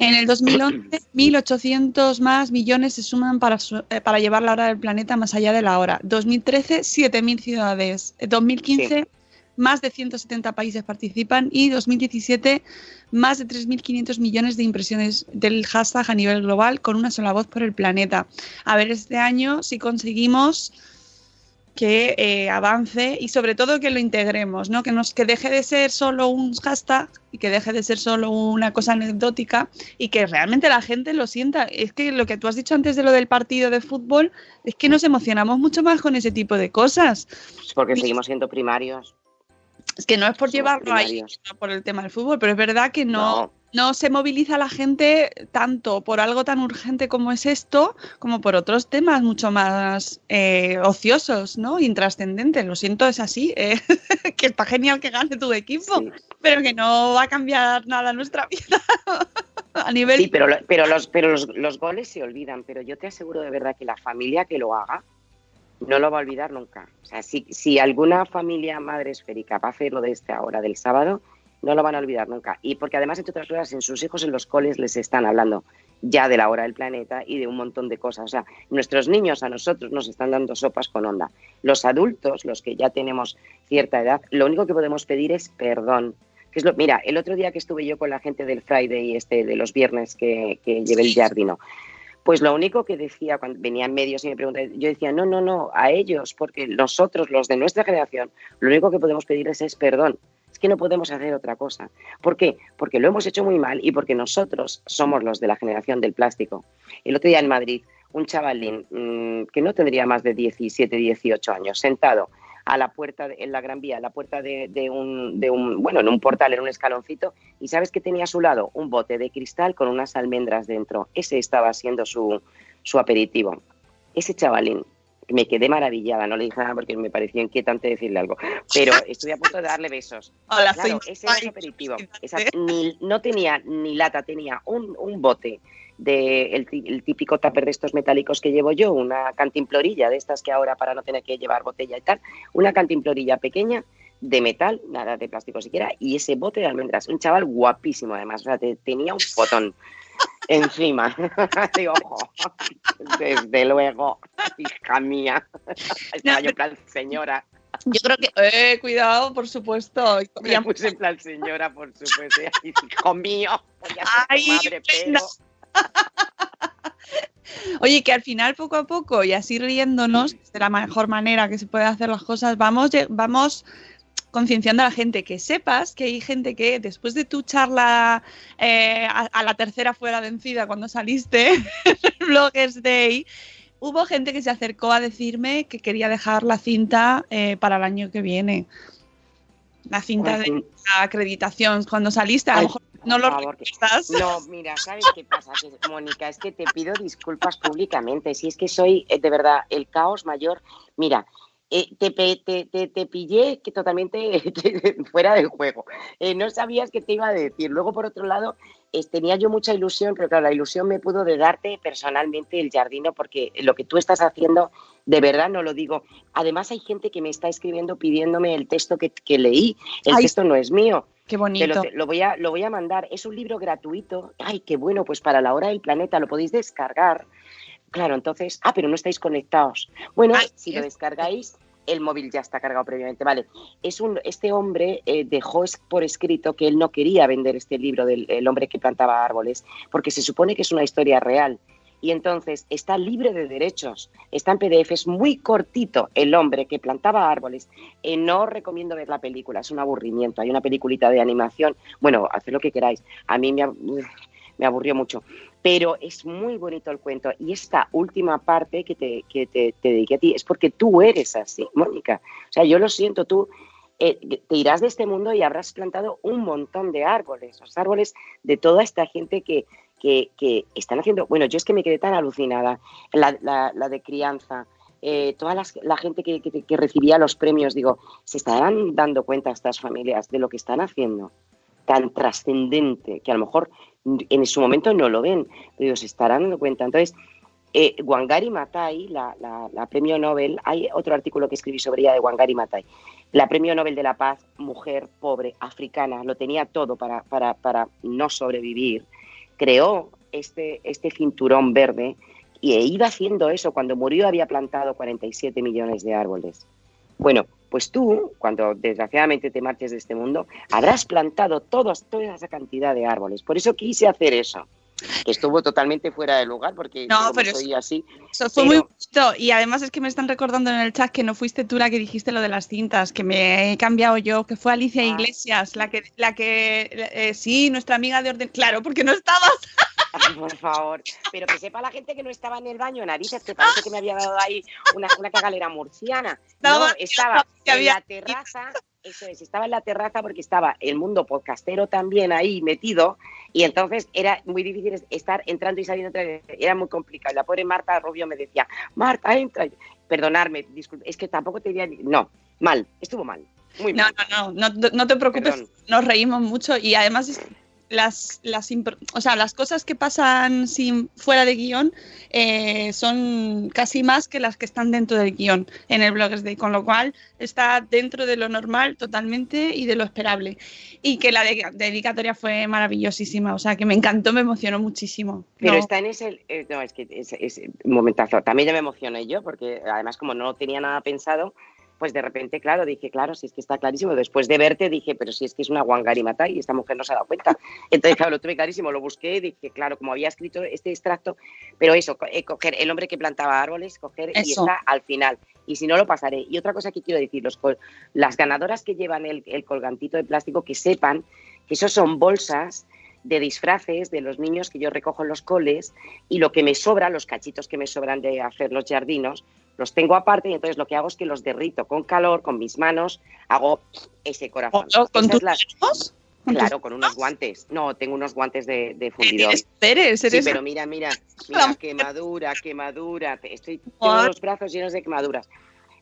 En el 2011, 1.800 (clears throat) más millones se suman para, su- eh, para llevar la hora del planeta más allá de la hora. 2013, 7.000 ciudades. Eh, 2015, más de 170 países participan. Y 2017, más de 3.500 millones de impresiones del hashtag a nivel global con una sola voz por el planeta. A ver este año si conseguimos que eh, avance y sobre todo que lo integremos, ¿no? Que nos que deje de ser solo un hashtag y que deje de ser solo una cosa anecdótica y que realmente la gente lo sienta. Es que lo que tú has dicho antes de lo del partido de fútbol es que nos emocionamos mucho más con ese tipo de cosas. Pues porque seguimos siendo primarios. Es que no es por Somos llevarlo ahí primarios. por el tema del fútbol, pero es verdad que no, No. No se moviliza la gente tanto por algo tan urgente como es esto, como por otros temas mucho más eh, ociosos, ¿no? Intrascendentes. Lo siento, es así. eh, (laughs) que está genial que gane tu equipo, Sí. pero que no va a cambiar nada nuestra vida. (laughs) a nivel. Sí, pero, lo- pero, los, pero los, los goles se olvidan, pero yo te aseguro de verdad que la familia que lo haga no lo va a olvidar nunca. O sea, si, si alguna familia madre esférica va a hacerlo de esta hora del sábado, no lo van a olvidar nunca. Y porque además, entre otras cosas, en sus hijos en los coles les están hablando ya de la hora del planeta y de un montón de cosas. O sea, nuestros niños a nosotros nos están dando sopas con onda. Los adultos, los que ya tenemos cierta edad, lo único que podemos pedir es perdón. Que es lo, mira, el otro día que estuve yo con la gente del Friday, este de los viernes que, que llevé el jardino, pues lo único que decía cuando venían medios y me preguntaban, yo decía, no, no, no, a ellos, porque nosotros, los de nuestra generación, lo único que podemos pedirles es perdón. Es que no podemos hacer otra cosa. ¿Por qué? Porque lo hemos hecho muy mal y porque nosotros somos los de la generación del plástico. El otro día en Madrid, un chavalín mmm, que no tendría más de 17, 18 años, sentado a la puerta, de, en la Gran Vía, a la puerta de, un, bueno, en un portal, en un escaloncito, y ¿sabes qué tenía a su lado? Un bote de cristal con unas almendras dentro. Ese estaba siendo su, su aperitivo. Ese chavalín, me quedé maravillada, no le dije nada porque me pareció inquietante decirle algo, pero (laughs) estuve a punto de darle besos. Hola, claro, soy ese su aperitivo. Esa, ni, no tenía ni lata, tenía un, un bote de el, el, típico tupper de estos metálicos que llevo yo, una cantimplorilla de estas que ahora para no tener que llevar botella y tal, una cantimplorilla pequeña de metal, nada de plástico siquiera, y ese bote de almendras. Un chaval guapísimo además, o sea, te, tenía un fotón encima. (laughs) Digo, ojo, desde luego, hija mía. Estaba yo en plan señora. Yo creo que, eh, cuidado, por supuesto. Me puse en plan señora, por supuesto. Y, hijo mío, Ay, madre, pero... (laughs) Oye, que al final, poco a poco, y así riéndonos, de la mejor manera que se puede hacer las cosas, vamos, vamos concienciando a la gente, que sepas que hay gente que después de tu charla eh, a, a, la tercera fuera vencida cuando saliste, (laughs) Bloggers Day, hubo gente que se acercó a decirme que quería dejar la cinta eh, para el año que viene. La cinta de la acreditación, cuando saliste, a lo mejor no lo favor, recuerdas. No, mira, ¿sabes qué pasa? Mónica, es que te pido disculpas públicamente. Si es que soy, eh, de verdad, el caos mayor. Mira, eh, te, te, te, te, pillé que totalmente (laughs) fuera del juego. Eh, no sabías qué te iba a decir. Luego, por otro lado, eh, tenía yo mucha ilusión, pero claro, la ilusión me pudo de darte personalmente el jardino, porque lo que tú estás haciendo, de verdad no lo digo. Además, hay gente que me está escribiendo pidiéndome el texto que, que leí. El Ay, texto no es mío. Qué bonito. Lo, lo, voy a, lo voy a mandar. Es un libro gratuito. Ay, qué bueno, pues para la hora del planeta lo podéis descargar. Claro, entonces, ah, pero no estáis conectados. Bueno, Ay, si lo descargáis, el móvil ya está cargado previamente. Vale, es un, este hombre eh, dejó por escrito que él no quería vender este libro del el hombre que plantaba árboles, porque se supone que es una historia real. Y entonces está libre de derechos, está en PDF, es muy cortito el hombre que plantaba árboles. Eh, no recomiendo ver la película, es un aburrimiento. Hay una peliculita de animación, bueno, haced lo que queráis. A mí me, me aburrió mucho pero es muy bonito el cuento. Y esta última parte que te, que te, te dediqué a ti es porque tú eres así, Mónica. O sea, yo lo siento, tú eh, te irás de este mundo y habrás plantado un montón de árboles, los árboles de toda esta gente que, que, están haciendo. Bueno, yo es que me quedé tan alucinada, la, de crianza. Eh, toda la gente que, que, que recibía los premios, digo, se estarán dando cuenta estas familias de lo que están haciendo tan trascendente que a lo mejor en su momento no lo ven, pero se estarán dando cuenta. Entonces, eh, Wangari Maathai, la, la, premio Nobel, hay otro artículo que escribí sobre ella de Wangari Maathai, la premio Nobel de la Paz, mujer pobre, africana, lo tenía todo para, para, para no sobrevivir, creó este, este cinturón verde y iba haciendo eso. Cuando murió había plantado 47 millones de árboles. Bueno, pues tú, cuando desgraciadamente te marches de este mundo, habrás plantado todos, toda esa cantidad de árboles. Por eso quise hacer eso. Que estuvo totalmente fuera de lugar porque no, pero soy así. Eso fue pero... muy bonito. Y además es que me están recordando en el chat que no fuiste tú la que dijiste lo de las cintas, que me he cambiado yo, que fue Alicia ah. Iglesias, la que, la que eh, sí, nuestra amiga de orden. Claro, porque no estabas. Por favor. Pero que sepa la gente que no estaba en el baño, narices, que parece que me había dado ahí una, una cagalera murciana. No, estaba en la terraza, Eso es, estaba en la terraza porque estaba el mundo podcastero también ahí metido y entonces era muy difícil estar entrando y saliendo, era muy complicado. La pobre Marta Rubio me decía, Marta, entra. Perdonarme, disculpe, es que tampoco te diría, no, mal, estuvo mal. Muy no, mal. no, no, no, no te preocupes, Perdón. nos reímos mucho y además las, las, o sea, las cosas que pasan sin, fuera de guion eh, son casi más que las que están dentro del guion en el Bloggers Day, con lo cual está dentro de lo normal totalmente y de lo esperable. Y que la de- dedicatoria fue maravillosísima, o sea, que me encantó, me emocionó muchísimo. Pero No, está en ese, eh, no, es que es, es un momentazo. También ya me emocioné yo, porque además como no tenía nada pensado, pues de repente, claro, dije, claro, si es que está clarísimo. Después de verte dije, pero si es que es una Wangari Maathai y esta mujer no se ha dado cuenta. Entonces, claro, lo tuve clarísimo, lo busqué y dije, claro, como había escrito este extracto, pero eso, eh, coger el hombre que plantaba árboles, coger y Eso. está al final. Y si no, lo pasaré. Y otra cosa que quiero decir, los las ganadoras que llevan el, el colgantito de plástico, que sepan que esos son bolsas de disfraces de los niños que yo recojo en los coles y lo que me sobra, los cachitos que me sobran de hacer los jardinos, los tengo aparte y entonces lo que hago es que los derrito con calor, con mis manos, hago ese corazón. ¿Con, tus es la- manos? ¿Con tus claro, con unos guantes. No, tengo unos guantes de, de ¿Qué fundidor. Eres, eres, Sí, pero mira, mira, mira, quemadura, quemadura. Estoy, tengo los brazos llenos de quemaduras.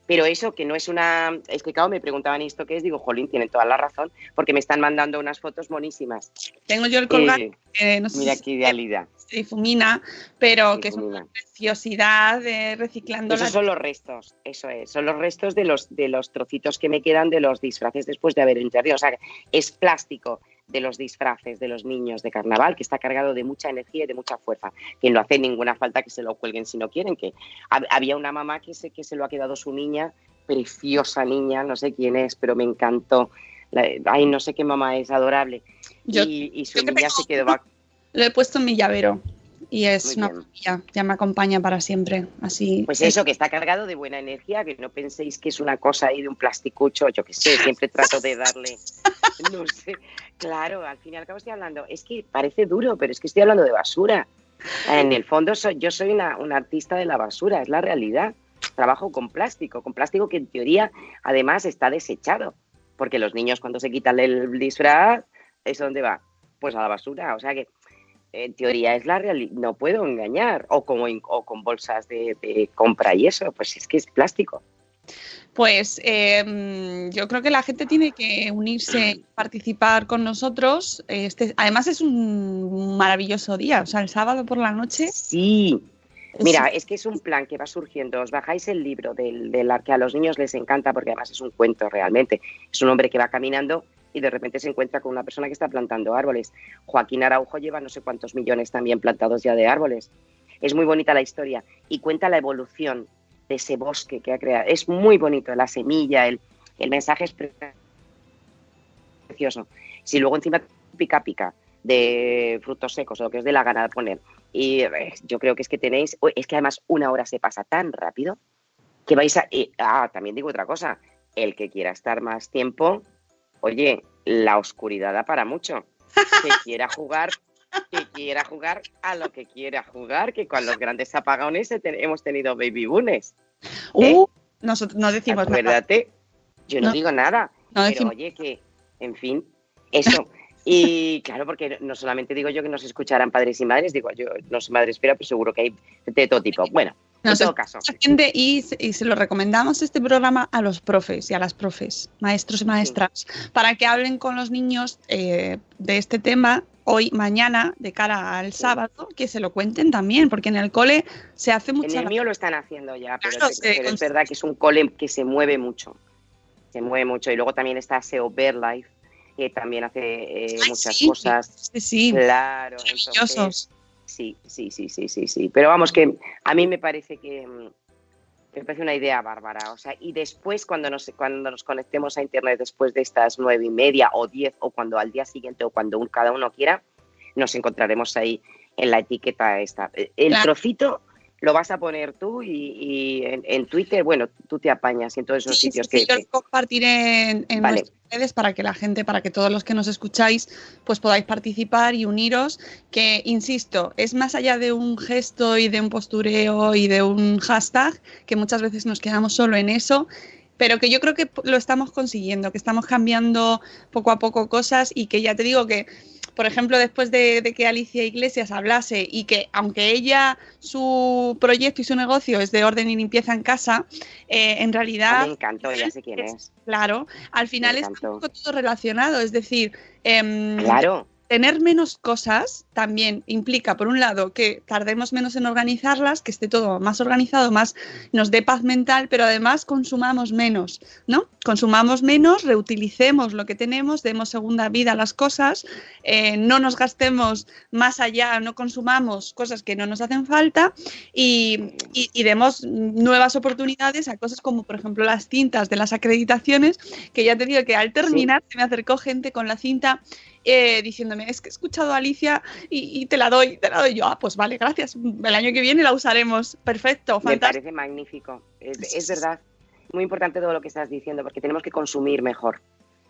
Pero eso que no es una... Es que, claro, me preguntaban, ¿y esto qué es? Digo, jolín, tienen toda la razón, porque me están mandando unas fotos monísimas. tengo yo el colgante, Eh, que no sé mira qué idealidad. se difumina, pero que es una preciosidad de reciclando Esos son los restos, eso es, son los restos de los, de los trocitos que me quedan de los disfraces después de haber enterrado. O sea, es plástico de los disfraces de los niños de carnaval que está cargado de mucha energía y de mucha fuerza, que no hace ninguna falta que se lo cuelguen si no quieren. Que hab- había una mamá que se, que se lo ha quedado su niña, preciosa niña, no sé quién es, pero me encantó. La- ay, no sé qué mamá es, adorable. Yo- y, y su niña se quedó... Lo he puesto en mi llavero y es una maravilla, ya me acompaña para siempre. Así Pues es- eso, que está cargado de buena energía, que no penséis que es una cosa ahí de un plasticucho, yo que sé, siempre trato de darle, (laughs) no sé, claro, al fin y al cabo estoy hablando, es que parece duro, pero es que estoy hablando de basura. En el fondo soy, yo soy una, una artista de la basura, es la realidad. Trabajo con plástico, con plástico que en teoría además está desechado, porque los niños cuando se quitan el disfraz, ¿eso dónde va? Pues a la basura, o sea que en teoría es la realidad, no puedo engañar, o, como in- o con bolsas de, de compra y eso, pues es que es plástico. Pues eh, yo creo que la gente tiene que unirse, (clears throat) participar con nosotros. Este, además es un maravilloso día, o sea, el sábado por la noche. Sí, mira, es que es un plan que va surgiendo, os bajáis el libro del, del que a los niños les encanta porque además es un cuento realmente, es un hombre que va caminando y de repente se encuentra con una persona que está plantando árboles. Joaquín Araujo lleva no sé cuántos millones también plantados ya de árboles. Es muy bonita la historia y cuenta la evolución de ese bosque que ha creado. Es muy bonito, la semilla, el, el mensaje es pre- precioso. Si luego encima pica pica de frutos secos o lo que os dé la gana de poner, y eh, yo creo que es que tenéis, es que además una hora se pasa tan rápido que vais a... ah, también digo otra cosa, el que quiera estar más tiempo, oye, la oscuridad da para mucho. Que (laughs) quiera jugar, que quiera jugar a lo que quiera jugar, que con los grandes apagones hemos tenido baby boones. Uh, nosotros no decimos nada. Acuérdate, yo no, No. digo nada, No pero decimos- oye, que, en fin, eso. Y claro, porque no solamente digo yo que nos escucharán padres y madres, digo yo, no soy madre espera, pero seguro que hay de todo tipo. Bueno, en todo caso, gente y, se- y se lo recomendamos este programa a los profes y a las profes, maestros y maestras, para que hablen con los niños eh, de este tema hoy, mañana, de cara al sábado, que se lo cuenten también, porque en el cole se hace en mucha... el mío lo están haciendo ya, pero, Claro, es- pero verdad que es un cole que se mueve mucho. Se mueve mucho. Y luego también está SEO Life, que también hace eh, Ay, muchas sí, cosas. Sí, sí, Claro, entonces. Sí, sí, sí, sí, sí, sí. Pero vamos, que a mí me parece que mm, me parece una idea bárbara. O sea, y después, cuando nos, cuando nos conectemos a internet después de estas nueve y media o diez, o cuando al día siguiente, o cuando un- cada uno quiera, nos encontraremos ahí en la etiqueta esta. El Claro. trocito lo vas a poner tú y, y en, en Twitter, bueno, tú te apañas y en todos esos Sí, sitios sí, sí, que, yo que- lo compartiré en, en Vale. nuestras redes para que la gente, para que todos los que nos escucháis, pues podáis participar y uniros. Que, insisto, es más allá de un gesto y de un postureo y de un hashtag, que muchas veces nos quedamos solo en eso. pero que yo creo que lo estamos consiguiendo, que estamos cambiando poco a poco cosas y que ya te digo que por ejemplo, después de, que Alicia Iglesias hablase y que aunque ella, su proyecto y su negocio es de orden y limpieza en casa, eh, en realidad... Me encantó, ya sé quién es. Claro, al final es todo relacionado, es decir... Em, claro tener menos cosas también implica, por un lado, que tardemos menos en organizarlas, que esté todo más organizado, más nos dé paz mental, pero además consumamos menos, ¿no? Consumamos menos, reutilicemos lo que tenemos, demos segunda vida a las cosas, eh, no nos gastemos más allá, no consumamos cosas que no nos hacen falta y, y demos nuevas oportunidades a cosas como, por ejemplo, las cintas de las acreditaciones, que ya te digo que al terminar se me acercó gente con la cinta eh, diciéndome, es que he escuchado a Alicia y, te la doy, te la doy yo. Ah, pues vale, gracias. El año que viene la usaremos. Perfecto, fantástico. Me parece magnífico. Es, verdad. Muy importante todo lo que estás diciendo, porque tenemos que consumir mejor.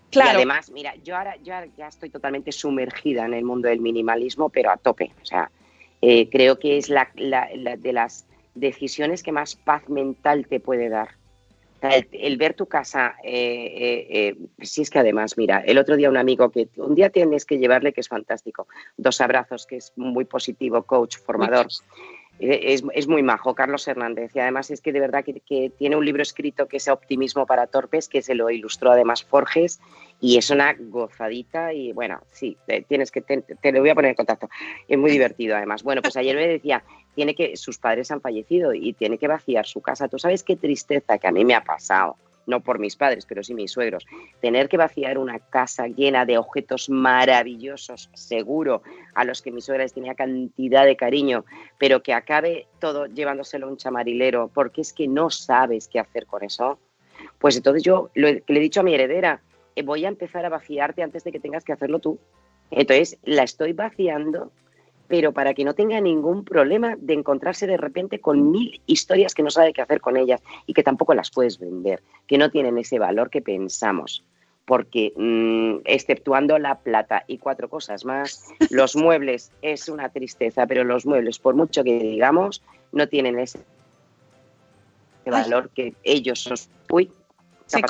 Claro. Y además, mira, yo ahora ya, ya estoy totalmente sumergida en el mundo del minimalismo, pero a tope. O sea, eh, creo que es la, de las decisiones que más paz mental te puede dar el, ver tu casa, eh, eh, eh, si es que además, mira, el otro día un amigo que un día tienes que llevarle, que es fantástico, dos abrazos, que es muy positivo, coach, formador. Es, es, muy majo, Carlos Hernández. Y además es que de verdad que, tiene un libro escrito que es Optimismo para Torpes, que se lo ilustró además Forges, y es una gozadita. Y bueno, sí, tienes que, te, te, lo voy a poner en contacto. Es muy divertido además. Bueno, pues ayer me decía, tiene que, sus padres han fallecido y tiene que vaciar su casa. Tú sabes qué tristeza que a mí me ha pasado, no por mis padres, pero sí mis suegros, tener que vaciar una casa llena de objetos maravillosos, seguro, a los que mi suegra les tenía cantidad de cariño, pero que acabe todo llevándoselo a un chamarilero, porque es que no sabes qué hacer con eso. Pues entonces yo le he dicho a mi heredera, voy a empezar a vaciarte antes de que tengas que hacerlo tú. Entonces la estoy vaciando pero para que no tenga ningún problema de encontrarse de repente con mil historias que no sabe qué hacer con ellas y que tampoco las puedes vender, que no tienen ese valor que pensamos. Porque, mm, exceptuando la plata y cuatro cosas más, (laughs) los muebles es una tristeza, pero los muebles, por mucho que digamos, no tienen ese valor que ellos son. Uy, se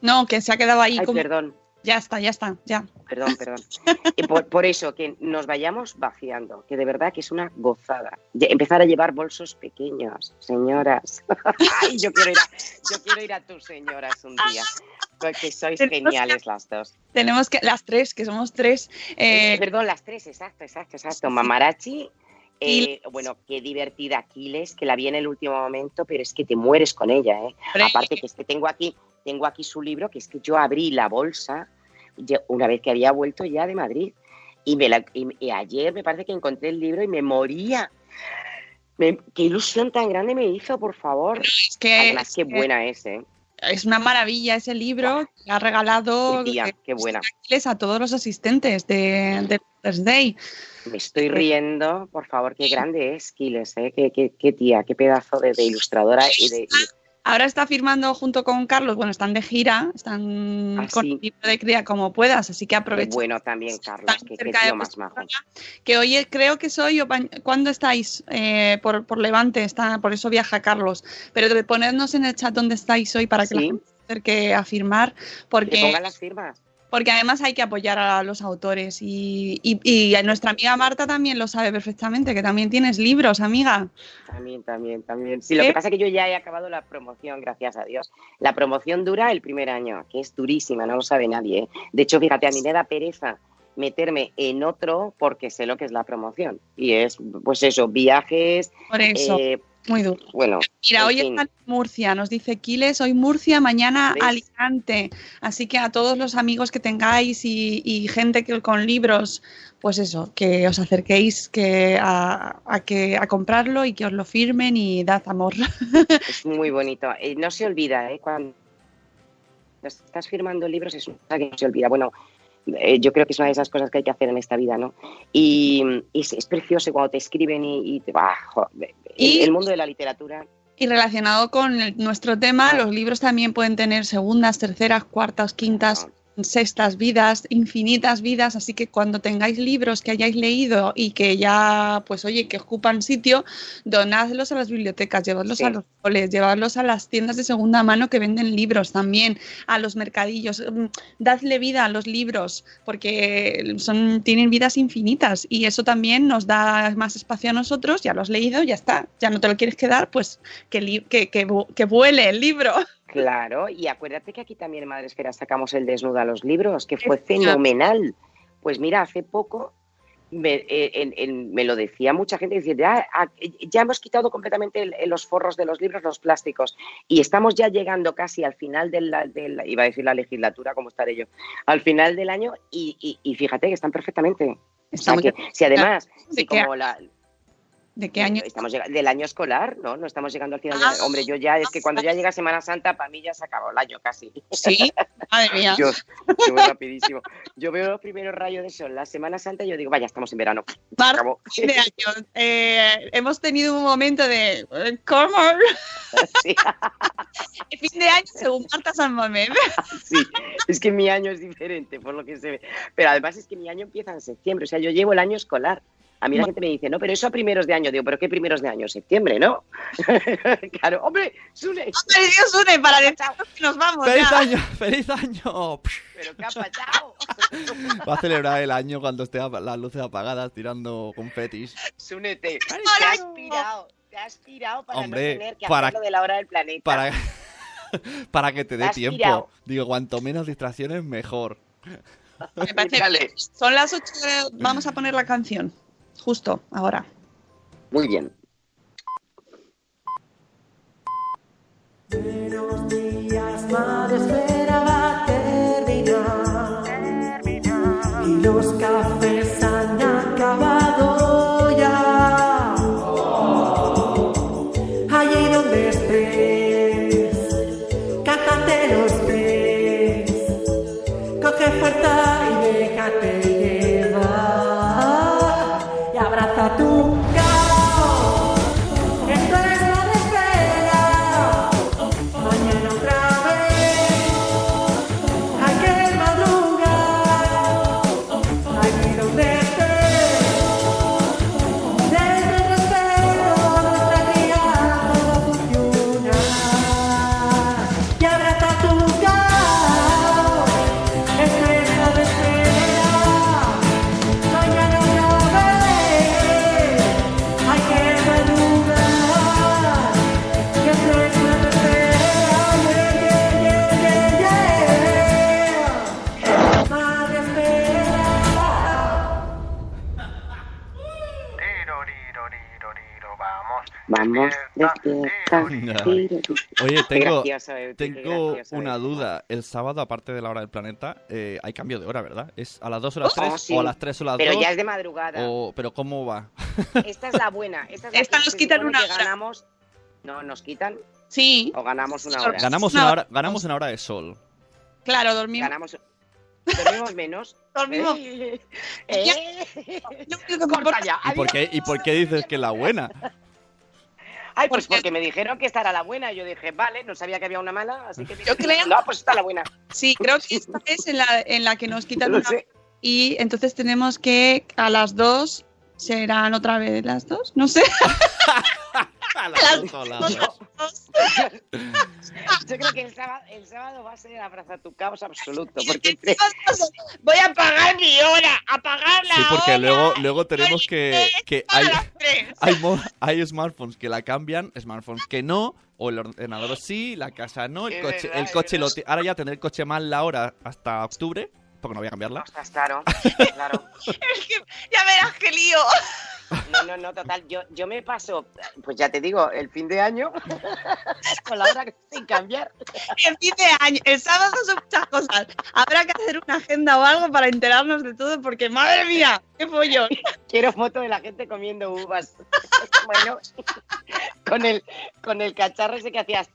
No, que se ha quedado ahí Ay, Perdón. Ya está, ya está, ya. Perdón, (laughs) perdón. Por, eso, que nos vayamos vaciando, que de verdad que es una gozada. empezar a llevar bolsos pequeños, señoras. (laughs) Ay, yo quiero ir a, yo quiero ir a tus señoras un día, porque sois geniales las dos. Tenemos que, las tres, que somos tres. Eh, perdón, las tres, exacto, exacto, exacto. Mamarachi, eh, bueno, qué divertida Aquiles, que la vi en el último momento, pero es que te mueres con ella, ¿eh? Aparte que es que tengo aquí, tengo aquí su libro, que es que yo abrí la bolsa una vez que había vuelto ya de Madrid. Y, me ayer me parece que encontré el libro y me moría. qué ilusión tan grande me hizo, por favor. Es que, Además, qué buena es, ¿eh? Es una maravilla ese libro. Que ha regalado qué buena. a todos los asistentes de, de Thursday. Me estoy riendo, por favor, qué grande es Quiles, ¿eh? qué, qué, tía, qué pedazo de, ilustradora y de, Ahora está firmando junto con Carlos, bueno, están de gira, están ah, con el libro de cría como puedas, así que aprovecha. bueno también, Carlos, que, que más majo. Que hoy creo que soy, ¿cuándo estáis? Eh, por, Levante, está, por eso viaja Carlos. Pero de ponernos en el chat donde estáis hoy para que la gente se acerque a firmar. Porque... Que pongan las firmas porque además hay que apoyar a los autores y, y, nuestra amiga Marta también lo sabe perfectamente, que también tienes libros, amiga. También, también, también. Sí, lo que pasa es que yo ya he acabado la promoción, gracias a Dios. La promoción dura el primer año, que es durísima, no lo sabe nadie. ¿eh? De hecho, fíjate, a mí me da pereza meterme en otro porque sé lo que es la promoción. Y es, pues eso, viajes. Por eso. Eh, muy duro. Bueno. Mira, hoy está en Murcia, nos dice Quiles, hoy Murcia, mañana Alicante. Así que a todos los amigos que tengáis y, gente que con libros, pues eso, que os acerquéis que a, que, a comprarlo y que os lo firmen y dad amor. (laughs) Es muy bonito. Eh, no se olvida, ¿eh? Cuando estás firmando libros es una cosa que no se olvida. Bueno, eh, yo creo que es una de esas cosas que hay que hacer en esta vida, ¿no? Y, es, precioso cuando te escriben y, te va, y, el mundo de la literatura. Y relacionado con nuestro tema, los libros también pueden tener segundas, terceras, cuartas, quintas. Sextas vidas, infinitas vidas, así que cuando tengáis libros que hayáis leído y que ya, pues oye, que ocupan sitio, donadlos a las bibliotecas, llevadlos Sí. a los coles, llevadlos a las tiendas de segunda mano que venden libros también, a los mercadillos, mm, dadle vida a los libros, porque son, tienen vidas infinitas y eso también nos da más espacio a nosotros, ya lo has leído, ya está, ya no te lo quieres quedar, pues que, que, que vuele el libro. Claro, y acuérdate que aquí también en Madre Esfera sacamos el desnuda a los libros, que fue fenomenal. Pues mira, hace poco me, eh, en- en- me lo decía mucha gente, decir, ya, hemos quitado completamente el- los forros de los libros, los plásticos, y estamos ya llegando casi al final de la, de la- iba a decir la legislatura, como estaré yo, al final del año, y, y- y fíjate que están perfectamente. O sea, Estamos que si además, ¿De si como la, ¿De qué año? Estamos del año escolar, ¿no? No estamos llegando al final. Ah, del- hombre, yo ya, es que cuando ya llega Semana Santa, para mí ya se acabó el año casi. Sí, madre mía. Yo, yo voy rapidísimo. Yo veo los primeros rayos de sol la Semana Santa y yo digo, vaya, estamos en verano. Se acabó. de año. Eh, hemos tenido un momento de eh, ¿cómo? (laughs) Sí, (laughs) fin de año según Marta San Mamés. (laughs) sí. Es que mi año es diferente, por lo que se ve. Pero además es que mi año empieza en septiembre. O sea, yo llevo el año escolar. A mí la gente me dice, no, pero eso a primeros de año. Digo, ¿pero qué primeros de año? Septiembre, ¿no? (laughs) claro, hombre, Sune, ¡Hombre, Dios une para decirnos que nos vamos! ¡Feliz ya! año! ¡Feliz año! pero qué ha (laughs) pasado. Va a celebrar el año cuando esté las luces apagadas tirando confetis. Sune, te, has pirado. Te has pirado para Hombre, no tener que para- hacerlo de la hora del planeta. Para, (laughs) para que te dé tiempo. tirado. Digo, cuanto menos distracciones, mejor. Me parece. Son las 8, vamos a poner la canción. Justo, ahora. Muy bien. Buenos días, madre espera va a terminar. Y los cafés han acabado tu (laughs) Oye, tengo, qué tengo una duda. El sábado, aparte de la hora del planeta, eh, hay cambio de hora, ¿verdad? ¿Es a las 2 o las Oh, 3? sí. ¿O a las 3 o las Pero 2? ya es de madrugada. o... ¿Pero cómo va? (laughs) Esta es la buena. Esta, es la (laughs) Esta que nos quitan una hora. ganamos. No, nos quitan Sí, o ganamos una hora. Ganamos Una una hora. ganamos una hora de sol. claro, dormimos. Ganamos. Dormimos menos. Dormimos. ¿Eh? ¿Eh? Yo creo que Corta ya. ¿Y por, qué, ¿Y por qué dices que es la buena? Ay, pues porque me dijeron que esta era la buena. Yo dije, vale, no sabía que había una mala, así que dije, Yo creo- No, pues está la buena. Sí, creo que esta es en la, en la que nos (laughs) quitan una sé. y entonces tenemos que a las 2 serán otra vez las 2, no sé. (laughs) A las dos o las dos. Yo creo que el sábado, el sábado va a ser abrazar tu caos absoluto. Porque Voy a pagar mi hora, a pagarla. Sí, porque luego, luego tenemos que... que hay, a las 3. hay, hay smartphones que la cambian, smartphones que no, o el ordenador sí, la casa no, el Es coche, verdad, el coche lo ahora ya tener el coche más la hora hasta octubre, porque no voy a cambiarla. Ostras, claro, (laughs) claro. (laughs) Es que ya verás qué lío. No, no, no, total. Yo, yo me paso, pues ya te digo, el fin de año (laughs) con la hora sin cambiar. El fin de año, el sábado son muchas cosas. Habrá que hacer una agenda o algo para enterarnos de todo, porque madre mía, qué follón. Quiero foto de la gente comiendo uvas. (laughs) bueno, con el, con el cacharro ese que hacías.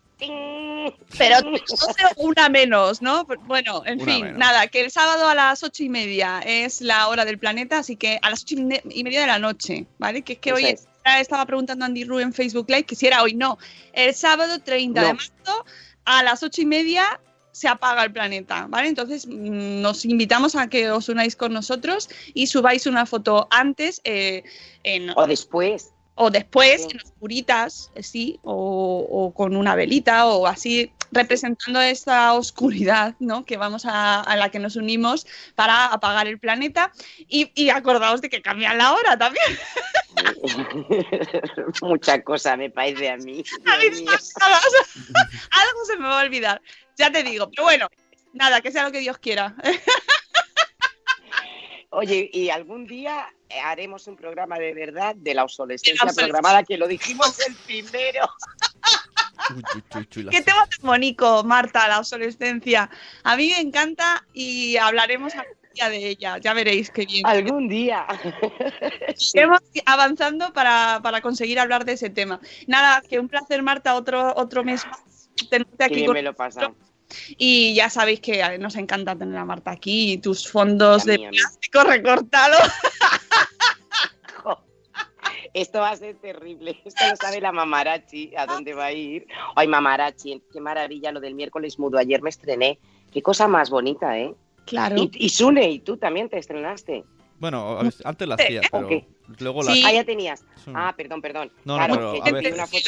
Pero (laughs) no sé, una menos, ¿no? Bueno, en Una fin, menos. nada, que el sábado a las ocho y media es la hora del planeta, así que a las ocho y media de la noche, ¿vale? Que es que hoy es. estaba preguntando Andy Ru en Facebook Live que si era hoy, no. El sábado 30 de marzo a las ocho y media se apaga el planeta, ¿vale? Entonces mm, nos invitamos a que os unáis con nosotros y subáis una foto antes eh, en, O después. O después en oscuritas, eh, sí, o, o con una velita o así representando esta oscuridad, ¿no? Que vamos a, a la que nos unimos para apagar el planeta y, y acordaos de que cambian la hora también. (laughs) Mucha cosa me parece a mí. A. (laughs) Algo se me va a olvidar, ya te digo, pero bueno, nada, que sea lo que Dios quiera. (laughs) Oye, y algún día eh, haremos un programa de verdad de la obsolescencia la programada, que lo dijimos el primero. Uy, uy, uy, uy, la- Qué tema tan bonito, Marta, la obsolescencia. A mí me encanta y hablaremos algún día de ella, ya veréis qué bien. Algún día. (laughs) Sí. Iremos avanzando para, para conseguir hablar de ese tema. Nada, que un placer, Marta, otro, otro mes más tenerte aquí bien con me lo he pasado. Y ya sabéis que nos encanta tener a Marta aquí y tus fondos de plástico recortado. (laughs) Jo. Esto va a ser terrible. Esto lo sabe la mamarachi, a dónde va a ir. Ay, mamarachi, qué maravilla lo del miércoles mudo. Ayer me estrené. Qué cosa más bonita, ¿eh? Claro. Y, y Sune, y tú también te estrenaste. Bueno, antes la hacía, (laughs) pero. Luego la... Sí. Ah, ya tenías. Sí. Ah, perdón, perdón. No, no, claro, pero, que una foto.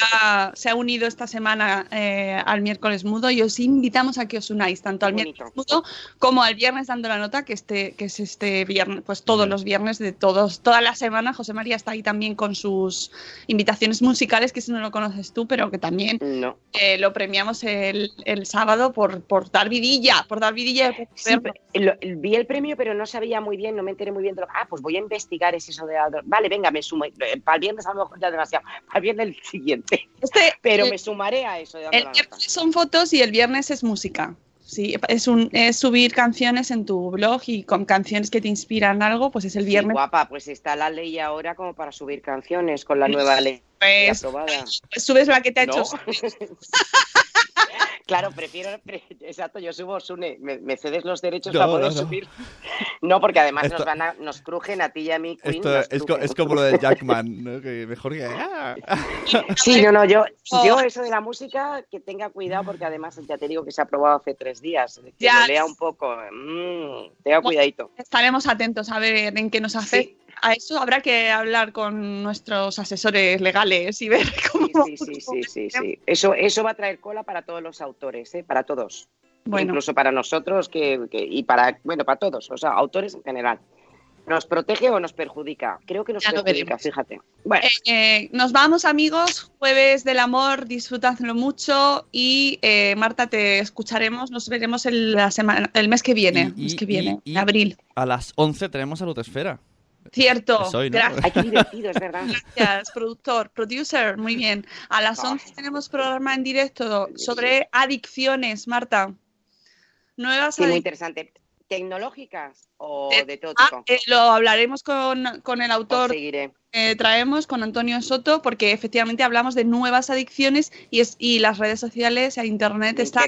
se ha, unido esta semana eh, al miércoles mudo y os invitamos a que os unáis tanto al miércoles mudo como al viernes dando la nota que este que es este viernes pues todos los viernes de todos toda la semana José María está ahí también con sus invitaciones musicales que si no lo conoces tú pero que también No. eh, lo premiamos el, el sábado por, por dar vidilla por dar vidilla por lo- vi el premio, pero no sabía muy bien, no me enteré muy bien de lo Ah, pues voy a investigar ese eso de... Vale, venga, me sumo. Eh, Para el viernes a lo mejor ya demasiado. Para el viernes el siguiente. Este, (laughs) Pero el- me sumaré a eso de El viernes son fotos y el viernes es música. Sí, es, un, es subir canciones en tu blog y con canciones que te inspiran algo, pues es el Sí, viernes. guapa, pues está la ley ahora como para subir canciones con la nueva ley pues, aprobada. pues subes la que te ha ¿No? (laughs) (laughs) Claro, prefiero, pre- exacto, yo subo Sune, me, me cedes los derechos No, para poder no, no. subir. (laughs) No, porque además Esto- nos van a, nos crujen a ti y a mí. Queen, Esto es, co- crujen. es como lo de Jackman, ¿no? Que mejor que... ah. (laughs) Sí, no, no, yo, Oh. yo eso de la música, que tenga cuidado, porque además ya te digo que se ha aprobado hace tres días. Que Ya. lo lea un poco, mm, tenga cuidadito. Estaremos atentos a ver en qué nos afecta. Sí. A eso habrá que hablar con nuestros asesores legales y ver (laughs) cómo. Sí, sí, sí, sí, sí, sí. Eso, eso va a traer cola para todos los autores, ¿eh? para todos. Bueno, Incluso para nosotros que, que- y para, bueno, para todos, o sea, autores en general. ¿Nos protege o nos perjudica? Creo que nos Ya perjudica, fíjate. Bueno, eh, eh, nos vamos amigos, jueves del amor, disfrutadlo mucho y eh, Marta te escucharemos, nos veremos el, la semana, el mes que viene, Y- mes y- que viene, y- en abril. A las 11 tenemos Salud Esfera. Cierto, Es hoy, ¿no? gracias. ay, qué divertido, es verdad. Gracias, productor, producer, muy bien. A las Ah. 11 tenemos programa en directo sobre adicciones, Marta. Nuevas Sí, muy interesante. ¿Tecnológicas o Eh, de todo Ah, tipo? eh, lo hablaremos con, con el autor seguiré. que traemos, con Antonio Soto, porque efectivamente hablamos de nuevas adicciones y, es, y las redes sociales e Internet Me están.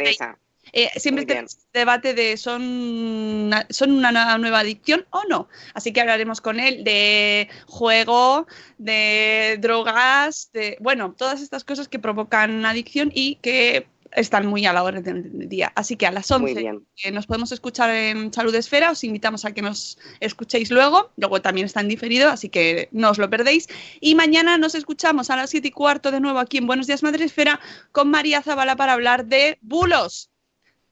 Eh, siempre este debate de son una, son una nueva- adicción o no. Así que hablaremos con él de juego, de drogas, de bueno, todas estas cosas que provocan adicción y que están muy a la hora del día. Así que a las Muy 11 bien. eh, nos podemos escuchar en Salud Esfera, os invitamos a que nos escuchéis luego, luego también está en diferido, así que no os lo perdéis. Y mañana nos escuchamos a las 7 y cuarto de nuevo aquí en Buenos Días Madre Esfera con María Zabala para hablar de bulos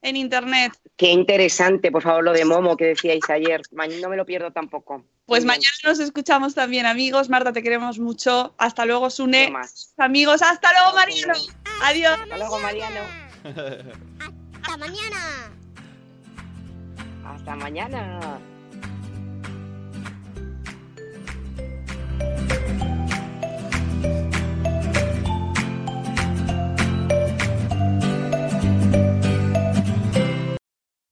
en Internet. Qué interesante, por favor, lo de Momo que decíais ayer. No me lo pierdo tampoco. Pues Muy bien. mañana nos escuchamos también, amigos. Marta, te queremos mucho. Hasta luego, Sune. No más. Amigos, hasta luego, Mariano. Adiós. Hasta luego, Mariano. Hasta mañana. Hasta mañana.